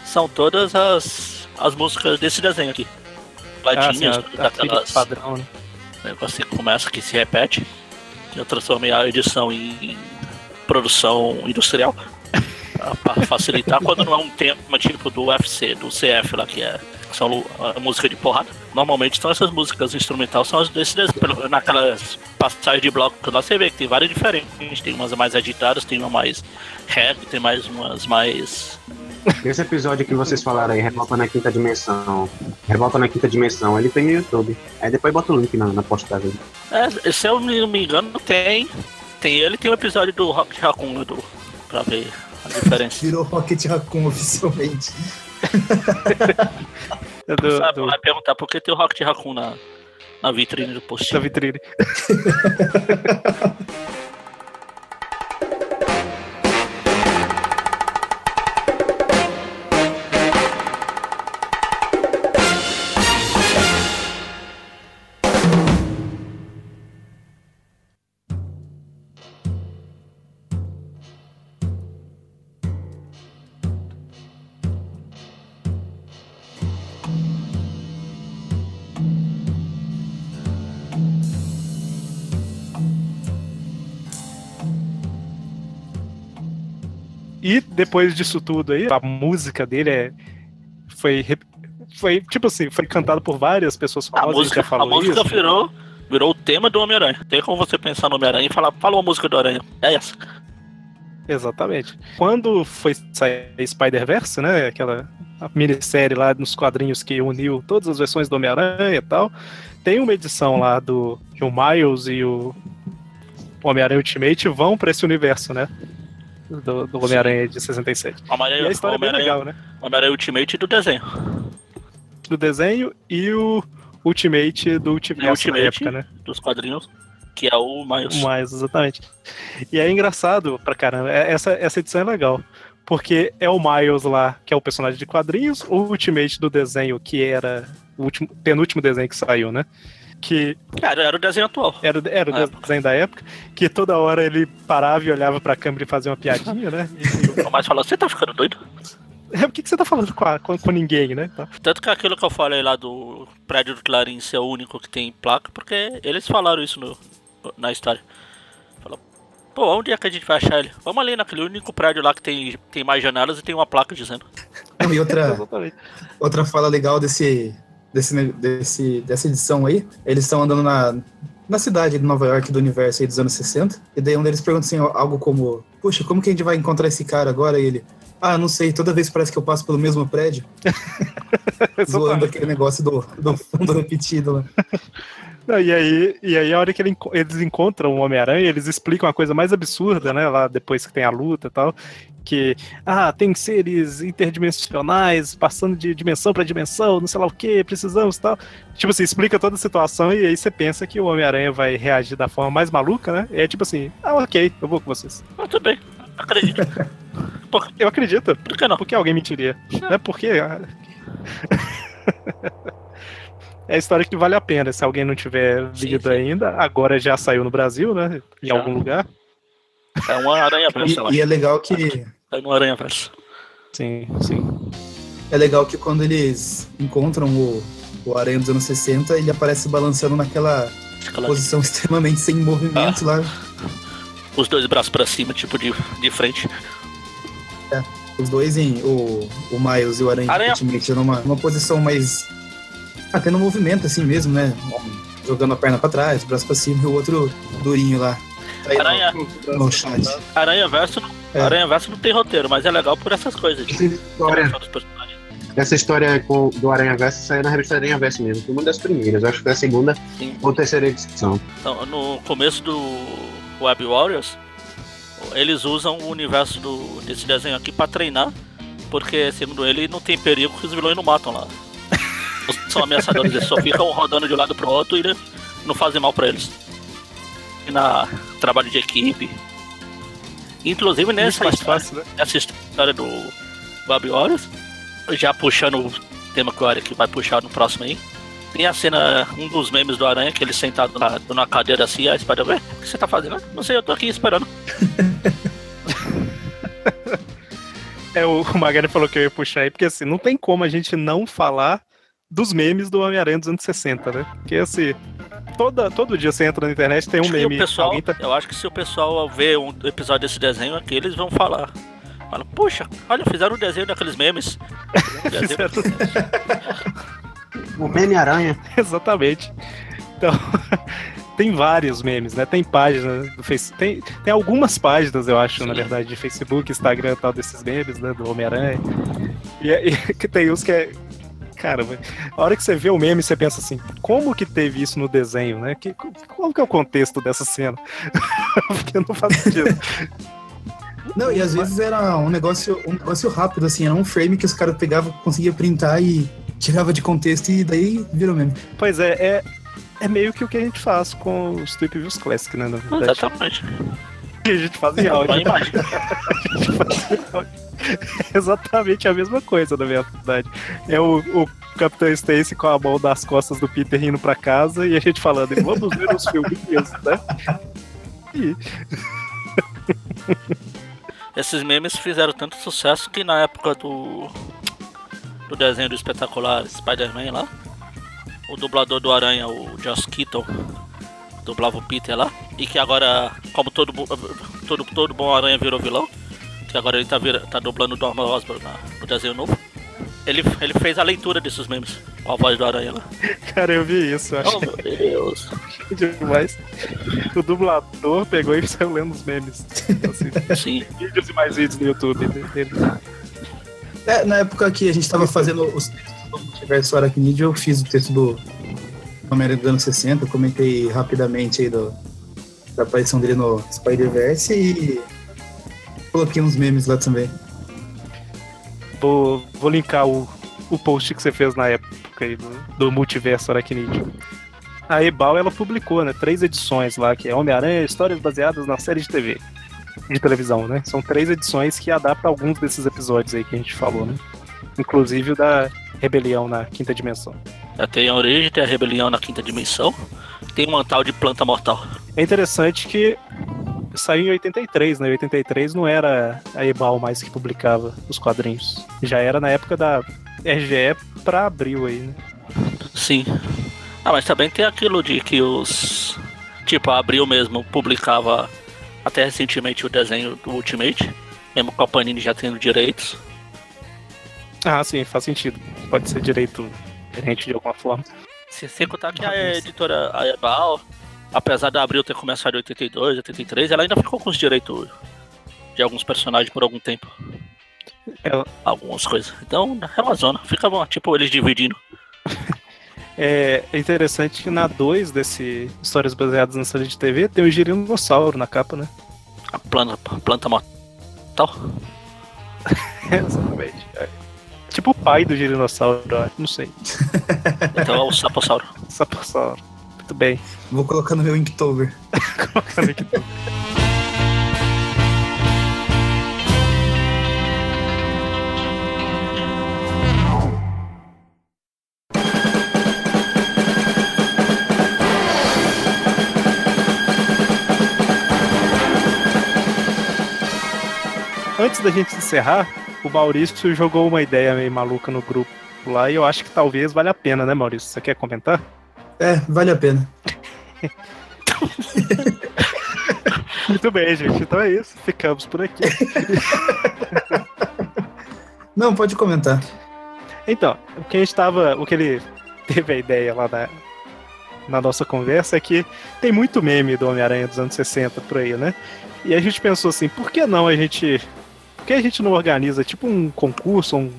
são todas as, as músicas desse desenho aqui. Ladinhas, ah, daquelas. Padrão, né? Negócio que começa, que se repete. Eu transformei a edição em produção industrial. (laughs) para facilitar quando não é um tema tipo do UFC, do CF lá, que é são a música de porrada. Normalmente são essas músicas instrumentais, são as desses naquelas passagens de bloco que lá você vê que tem várias diferentes. Tem umas mais agitadas, tem uma mais reggae, tem mais umas mais. Esse episódio que vocês falaram aí, Revolta na Quinta Dimensão. Revolta na Quinta Dimensão, ele tem no YouTube. Aí depois bota o link na, na postagem. É, se eu não me engano, tem. Tem ele tem o um episódio do Rock Raccoon do, pra ver a diferença. Virou Rocket Raccoon oficialmente. (laughs) É do, Sabe, do... vai perguntar por que tem o Rocket Raccoon na, na vitrine do post. Na vitrine. (laughs) E depois disso tudo aí, a música dele é, foi, foi tipo assim, foi cantada por várias pessoas famosas. A música, já falou a música isso. virou, virou o tema do Homem-Aranha. Tem como você pensar no Homem-Aranha e falar, fala uma música do Aranha. É essa. Exatamente. Quando foi sair Spider-Verse, né? Aquela minissérie lá nos quadrinhos que uniu todas as versões do Homem-Aranha e tal, tem uma edição lá do que o Miles e o Homem-Aranha Ultimate vão para esse universo, né? Do, do Homem-Aranha de 67. Homem e a história é bem legal, né? Homem-Aranha Ultimate do desenho. Do desenho e o Ultimate do Ultimate, Ultimate época, né? Dos quadrinhos, que é o Miles. O Miles, exatamente. E é engraçado pra caramba. É, essa, essa edição é legal. porque é o Miles lá, que é o personagem de quadrinhos, o Ultimate do desenho, que era o último, penúltimo desenho que saiu, né? Que Cara, era o desenho atual. era, era o Na desenho da época, que toda hora ele parava e olhava pra câmera e fazia uma piadinha, né? (laughs) E- O mais falou, você tá ficando doido? É, o que, que você tá falando com, a- com, com ninguém, né? Tá. Tanto que aquilo que eu falei lá do prédio do Clarim ser o único que tem placa, porque eles falaram isso no, na história. Falou, pô, onde é que a gente vai achar ele? Vamos ali naquele único prédio lá que tem, tem mais janelas e tem uma placa dizendo. E outra, (laughs) Exatamente. outra fala legal desse, desse, desse, dessa edição aí, eles estão andando na, na cidade de Nova York do universo aí dos anos 60, e daí um deles pergunta assim, algo como, puxa, como que a gente vai encontrar esse cara agora? E ele, ah, não sei, toda vez parece que eu passo pelo mesmo prédio, (laughs) zoando aquele negócio do, do fundo repetido lá. Não, e, aí, e aí, a hora que ele eles encontram o Homem-Aranha, eles explicam a coisa mais absurda, né? Lá depois que tem a luta e tal. Que, ah, tem seres interdimensionais passando de dimensão pra dimensão, não sei lá o que, precisamos e tal. Tipo assim, explica toda a situação e aí você pensa que o Homem-Aranha vai reagir da forma mais maluca, né? E é tipo assim, ah, ok, eu vou com vocês. Tudo bem, acredito. (laughs) Por, Eu acredito. por que não? Por que alguém mentiria? Não é porque. ah, (laughs) É a história que vale a pena. Se alguém não tiver Sim, lido sim. ainda, agora já saiu no Brasil, né? Em Já. algum lugar. É uma aranha verso, eu E, e é legal que É no aranha verso. Sim, sim. é legal que quando eles encontram o, o Aranha dos anos 60, ele aparece balançando naquela Aquela- posição (laughs) extremamente sem movimento lá. Os dois braços pra cima, tipo de, de frente. Os dois em. O, o Miles e o Aranha, Aranha- Ultimate, numa, numa posição mais. Ah, tendo movimento assim mesmo, né? Jogando a perna pra trás, o braço pra cima e o outro durinho lá. Aí, Aranha- no. Aranha verso, não- É. aranha verso não tem roteiro, mas é legal por essas coisas. História, essa história com, do Aranha Verso saiu na revista Aranha Verso mesmo. Foi uma das primeiras. Acho que foi a segunda Sim. ou terceira edição. Então, no começo do Web Warriors, eles usam o universo do, desse desenho aqui pra treinar, porque, segundo ele, não tem perigo que os vilões não matam lá. Os- (laughs) São ameaçadores, eles só ficam rodando de um lado pro outro e não fazem mal pra eles. Na trabalho de equipe. Inclusive Muito nessa mais história, fácil, né? essa história do Warriors, já puxando o tema que o Eric vai puxar no próximo aí. Tem a cena, um dos memes do Aranha, que ele sentado na, na cadeira assim, a ué, o que você tá fazendo? Não sei, eu tô aqui esperando. (laughs) É, o, o Magari falou que eu ia puxar aí, porque assim, não tem como a gente não falar dos memes do Homem-Aranha dos anos 60, né? Porque assim, toda, todo dia você entra na internet tem um meme. o pessoal, alguém tá- Eu acho que se o pessoal ver um episódio desse desenho aqui, eles vão falar. Fala, puxa, olha, fizeram um desenho daqueles memes. (laughs) Um desenho O Meme Aranha. (laughs) Exatamente. Então, (laughs) tem vários memes, né? Tem páginas do Facebook. Tem, tem algumas páginas, eu acho, Sim. na verdade, de Facebook, Instagram e tal, desses memes, né? Do Homem-Aranha. E, e que tem uns que é. Cara, a hora que você vê o meme, você pensa assim, como que teve isso no desenho, né? Que, qual que é o contexto dessa cena? (laughs) Porque não faz sentido. Não, e às vezes era um negócio, um negócio rápido, assim, era um frame que os caras pegavam, conseguia printar e tirava de contexto e daí virou mesmo. Pois é, é, é meio que o que a gente faz com os Tweep Views Classic, né? Na verdade. Exatamente. Que a gente faz em áudio. A gente faz em áudio. É exatamente a mesma coisa, na verdade. É o, o Capitão Stacy com a mão das costas do Peter indo pra casa e a gente falando, vamos ver os filminhos, né? (laughs) E Esses memes fizeram tanto sucesso que na época do, do desenho do espetacular Spider-Man lá, o dublador do Aranha, o Joss Keaton, dublava o Peter lá, e que agora, como todo, todo, todo bom Aranha virou vilão, que agora ele tá, vira, tá dublando o Norman Osborn no desenho novo, ele, ele fez a leitura desses memes com a voz do Aranha lá. (laughs) Cara, eu vi isso, eu Oh meu Deus! (laughs) demais. O dublador pegou e saiu lendo os memes. Assim, Sim, vídeos e mais vídeos no YouTube dele. É, na época que a gente tava fazendo os textos do Multiverso Aracnídeo, eu fiz o texto do Homem-Aranha dos anos 60, eu comentei rapidamente aí do, da aparição dele no Spider-Verse e coloquei uns memes lá também. Vou, vou linkar o, o post que você fez na época aí do, do Multiverso Aracnídeo. A Ebal, ela publicou, né, três edições lá, que é Homem-Aranha, histórias baseadas na série de TV. de televisão, né? São três edições que adaptam alguns desses episódios aí que a gente falou, né? Inclusive o da Rebelião na Quinta Dimensão. Já tem a origem, tem a rebelião na quinta dimensão. Tem uma tal de planta mortal. É interessante que saiu em 83, né? Em 83 não era a Ebal mais que publicava os quadrinhos. Já era na época da RGE pra abril aí, né? Sim. Ah, mas também tem aquilo de que os. Tipo, a Abril mesmo publicava até recentemente o desenho do Ultimate, mesmo com a Panini já tendo direitos. Ah, sim, faz sentido. Pode ser direito gerente de alguma forma. Se sem contar que a editora a Ebal, apesar da Abril ter começado em 82, 83, ela ainda ficou com os direitos de alguns personagens por algum tempo. Ela- Algumas coisas. Então, é uma zona. Fica bom, tipo, eles dividindo. (laughs) É interessante que na 2 desse Histórias Baseadas na Série de TV tem o Girinossauro na capa, né? A planta, a planta mortal. (laughs) Exatamente. É. Tipo o pai do Girinossauro, não sei. (laughs) Então é o Sapossauro. Sapossauro. Muito bem. Vou colocar no meu Inktober. (laughs) Colocando aqui tudo. Antes da gente encerrar, o Maurício jogou uma ideia meio maluca no grupo lá e eu acho que talvez valha a pena, né, Maurício? Você quer comentar? É, vale a pena. (laughs) Muito bem, gente. Então é isso. Ficamos por aqui. (laughs) Não, pode comentar. Então, o que a gente tava. O que ele teve a ideia lá na, na nossa conversa é que tem muito meme do Homem-Aranha dos anos 60 por aí, né? E a gente pensou assim, por que não a gente. Por que a gente não organiza tipo um concurso, um,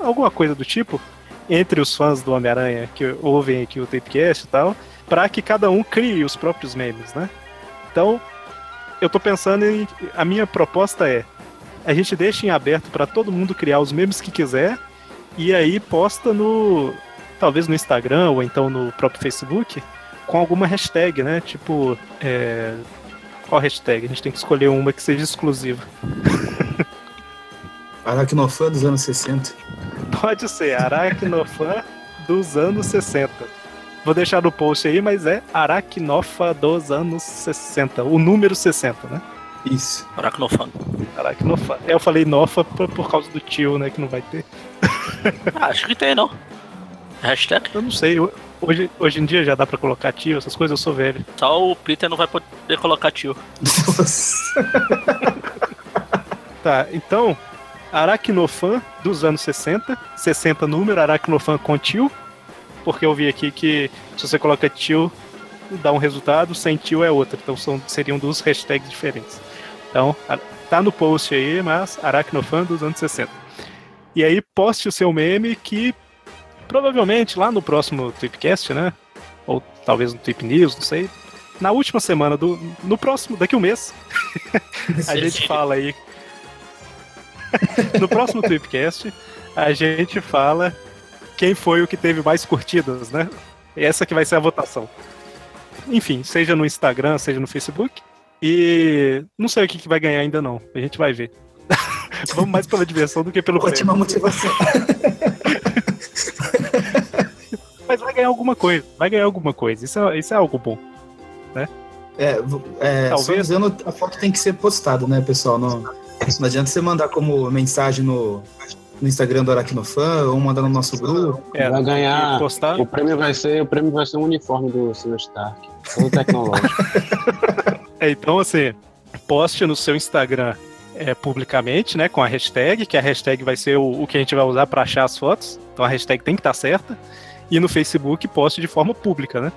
alguma coisa do tipo, entre os fãs do Homem-Aranha que ouvem aqui o Tapecast e tal, para que cada um crie os próprios memes, né? Então, eu tô pensando em. A minha proposta é. A gente deixa em aberto para todo mundo criar os memes que quiser e aí posta no. Talvez no Instagram ou então no próprio Facebook com alguma hashtag, né? Tipo. É... Qual hashtag? A gente tem que escolher uma que seja exclusiva. (laughs) Aracnofã dos anos 60. Pode ser Aracnofã dos anos 60. Vou deixar no post aí, mas é Aracnofa dos anos 60. O número 60, né? Isso. Aracnofan. Aracnofã. Eu falei Nofa por, por causa do tio, né? Que não vai ter. Ah, acho que tem, não. Hashtag. Eu não sei. Hoje, hoje em dia já dá pra colocar tio, essas coisas, eu sou velho. Só o Peter não vai poder colocar tio. Nossa. Tá, então, Aracnofan dos anos 60, 60 número, Aracnofan com tio, porque eu vi aqui que se você coloca tio, dá um resultado, sem tio é outro, então são, seriam duas hashtags diferentes. Então, tá no post aí, mas Aracnofan dos anos 60. E aí, poste o seu meme que provavelmente lá no próximo Tweepcast, né? Ou talvez no Tweep News, não sei. Na última semana do. No próximo, daqui um mês, (laughs) a gente fala aí (laughs) no próximo Tweepcast, a gente fala quem foi o que teve mais curtidas, né? Essa que vai ser a votação. Enfim, seja no Instagram, seja no Facebook. E não sei o que, que vai ganhar ainda não. A gente vai ver. (laughs) Vamos mais pela diversão do que pelo prêmio. Ótima motivação. (laughs) Mas vai ganhar alguma coisa. Vai ganhar alguma coisa. Isso é, isso é algo bom. É, v- é, só Talvez. dizendo, a foto tem que ser postada, né, pessoal? Não, não adianta você mandar como mensagem no, no Instagram do Aracnofan ou mandar no nosso grupo. É, vai ganhar. postar. O prêmio vai ser, o prêmio vai ser um uniforme do Sr. Stark. Todo tecnológico. (laughs) É, então, assim, poste no seu Instagram é, publicamente, né, com a hashtag, que a hashtag vai ser o, o que a gente vai usar para achar as fotos. Então a hashtag tem que estar certa. E no Facebook poste de forma pública, né?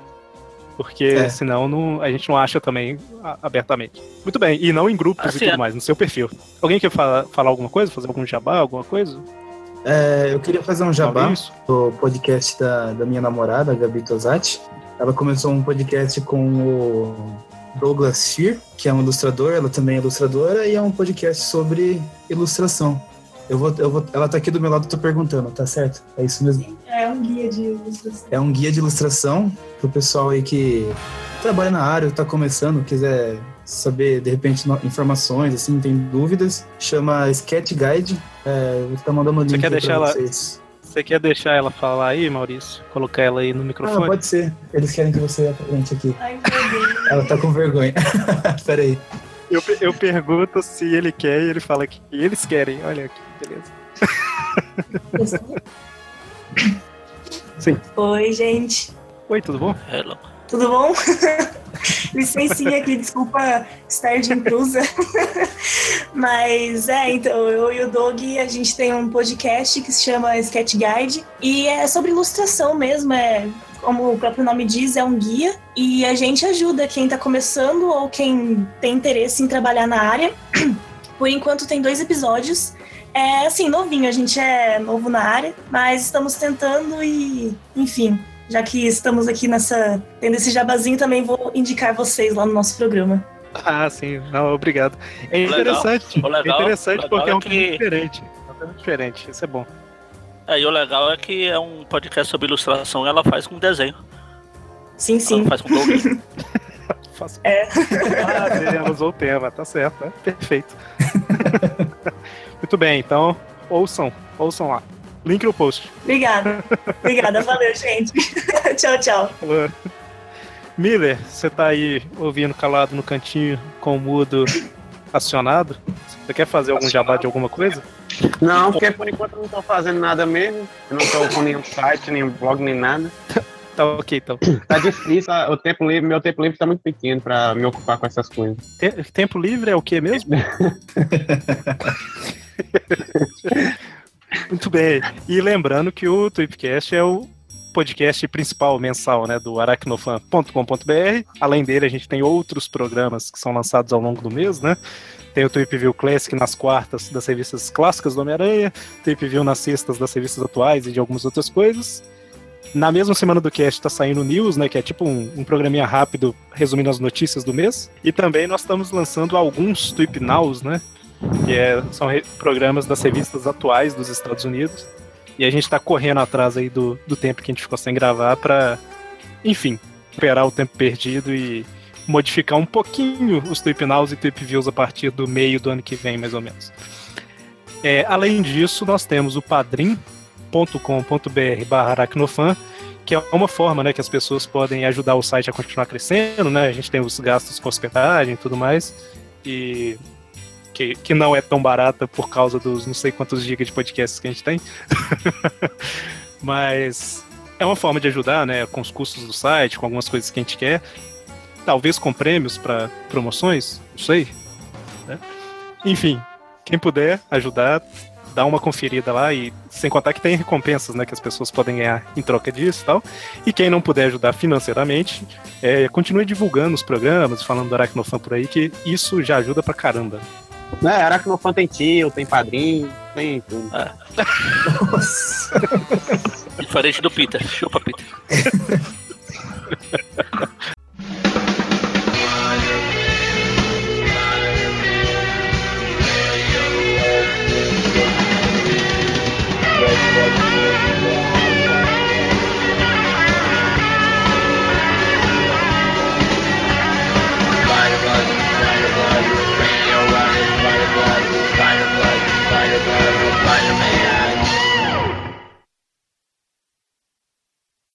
Porque É. senão não, a gente não acha também abertamente. Muito bem, e não em grupos Assim, e tudo é- mais, no seu perfil. Alguém quer falar, falar alguma coisa? Fazer algum jabá, alguma coisa? É, eu queria fazer um jabá do podcast da, da minha namorada, Gabi Tosati. Ela começou um podcast com o Douglas Shear, que é um ilustrador, ela também é ilustradora, e é um podcast sobre ilustração. Eu vou, eu vou, ela tá aqui do meu lado, tô perguntando, tá certo? É isso mesmo. É um guia de ilustração. É um guia de ilustração pro pessoal aí que trabalha na área, tá começando, quiser saber, de repente, informações, assim, tem dúvidas, chama Sketch Guide. É, vou estar mandando o link Você quer deixar pra ela- vocês. Você quer deixar ela falar aí, Maurício? Colocar ela aí no Ah, microfone? pode ser. Eles querem que você apresente aqui. Ai. Ela tá com vergonha. (laughs) Pera aí. Eu, eu pergunto se ele quer e ele fala que eles querem. Olha aqui, beleza. (laughs) Sim. Oi, gente. Oi, tudo bom? Ela. Tudo bom? (laughs) Licencinha aqui, desculpa estar de intrusa. (laughs) Mas é, então, eu e o Doug, a gente tem um podcast que se chama Sketch Guide e é sobre ilustração mesmo, é como o próprio nome diz, é um guia e a gente ajuda quem tá começando ou quem tem interesse em trabalhar na área. (clears throat) Por enquanto tem dois episódios. É assim, novinho, a gente é novo na área, mas estamos tentando e, enfim, já que estamos aqui nessa. tendo esse jabazinho, também vou indicar vocês lá no nosso programa. Ah, sim. Não, obrigado. É Legal. interessante. O legal- é interessante legal porque é é um que- que... diferente. É um tema diferente. Isso é bom. É, e o legal é que é um podcast sobre ilustração e ela faz com desenho. Sim, sim. Ela faz com Doug. (laughs) Faço... É. Ah, ela usou o tema, tá certo, é perfeito. (laughs) Muito bem, então ouçam, ouçam lá. Link no post. Obrigada. Obrigada, valeu, gente. (laughs) tchau, tchau. Miller, você tá aí ouvindo calado no cantinho com o mudo acionado? Você quer fazer algum jabá de alguma coisa? Não, porque por enquanto eu não tô fazendo nada mesmo. Eu não tô com nenhum site, nenhum blog, nem nada. (laughs) Tá ok, então. Tá difícil, tá- o tempo livre, meu tempo livre tá muito pequeno pra me ocupar com essas coisas. Te- Tempo livre é o que mesmo? (laughs) Muito bem. E lembrando que o Tweepcast é o podcast principal mensal né, do aracnofan.com.br. Além dele, a gente tem outros programas que são lançados ao longo do mês, né? Tem o Tweep View Classic nas quartas das revistas clássicas do Homem-Aranha, Tweep View nas sextas das revistas atuais e de algumas outras coisas. Na mesma semana do cast tá saindo News, né? Que é tipo um, um programinha rápido resumindo as notícias do mês. E também nós estamos lançando alguns Tweep Nows, né? Que é- são programas das revistas atuais dos Estados Unidos. E a gente tá correndo atrás aí do, do tempo que a gente ficou sem gravar pra, enfim, recuperar o tempo perdido e modificar um pouquinho os Tweep Nows e Tweep Views a partir do meio do ano que vem, mais ou menos. É, além disso, nós temos o padrim.com.br barra aracnofan, que é uma forma né, que as pessoas podem ajudar o site a continuar crescendo, né? A gente tem os gastos com hospedagem e tudo mais, e que, que não é tão barata por causa dos não sei quantos gigas de podcasts que a gente tem. (laughs) Mas é uma forma de ajudar, né? Com os custos do site, com algumas coisas que a gente quer. Talvez com prêmios para promoções, não sei. né? Enfim, quem puder ajudar, dá uma conferida lá e sem contar que tem recompensas, né, que as pessoas podem ganhar em troca disso e tal. E quem não puder ajudar financeiramente, é, continue divulgando os programas, falando do Aracnofan por aí, que isso já ajuda pra caramba. É, Aracnofan tem tio, tem padrinho, tem tudo. Nossa. Diferente do Peter. Chupa, Peter. (laughs)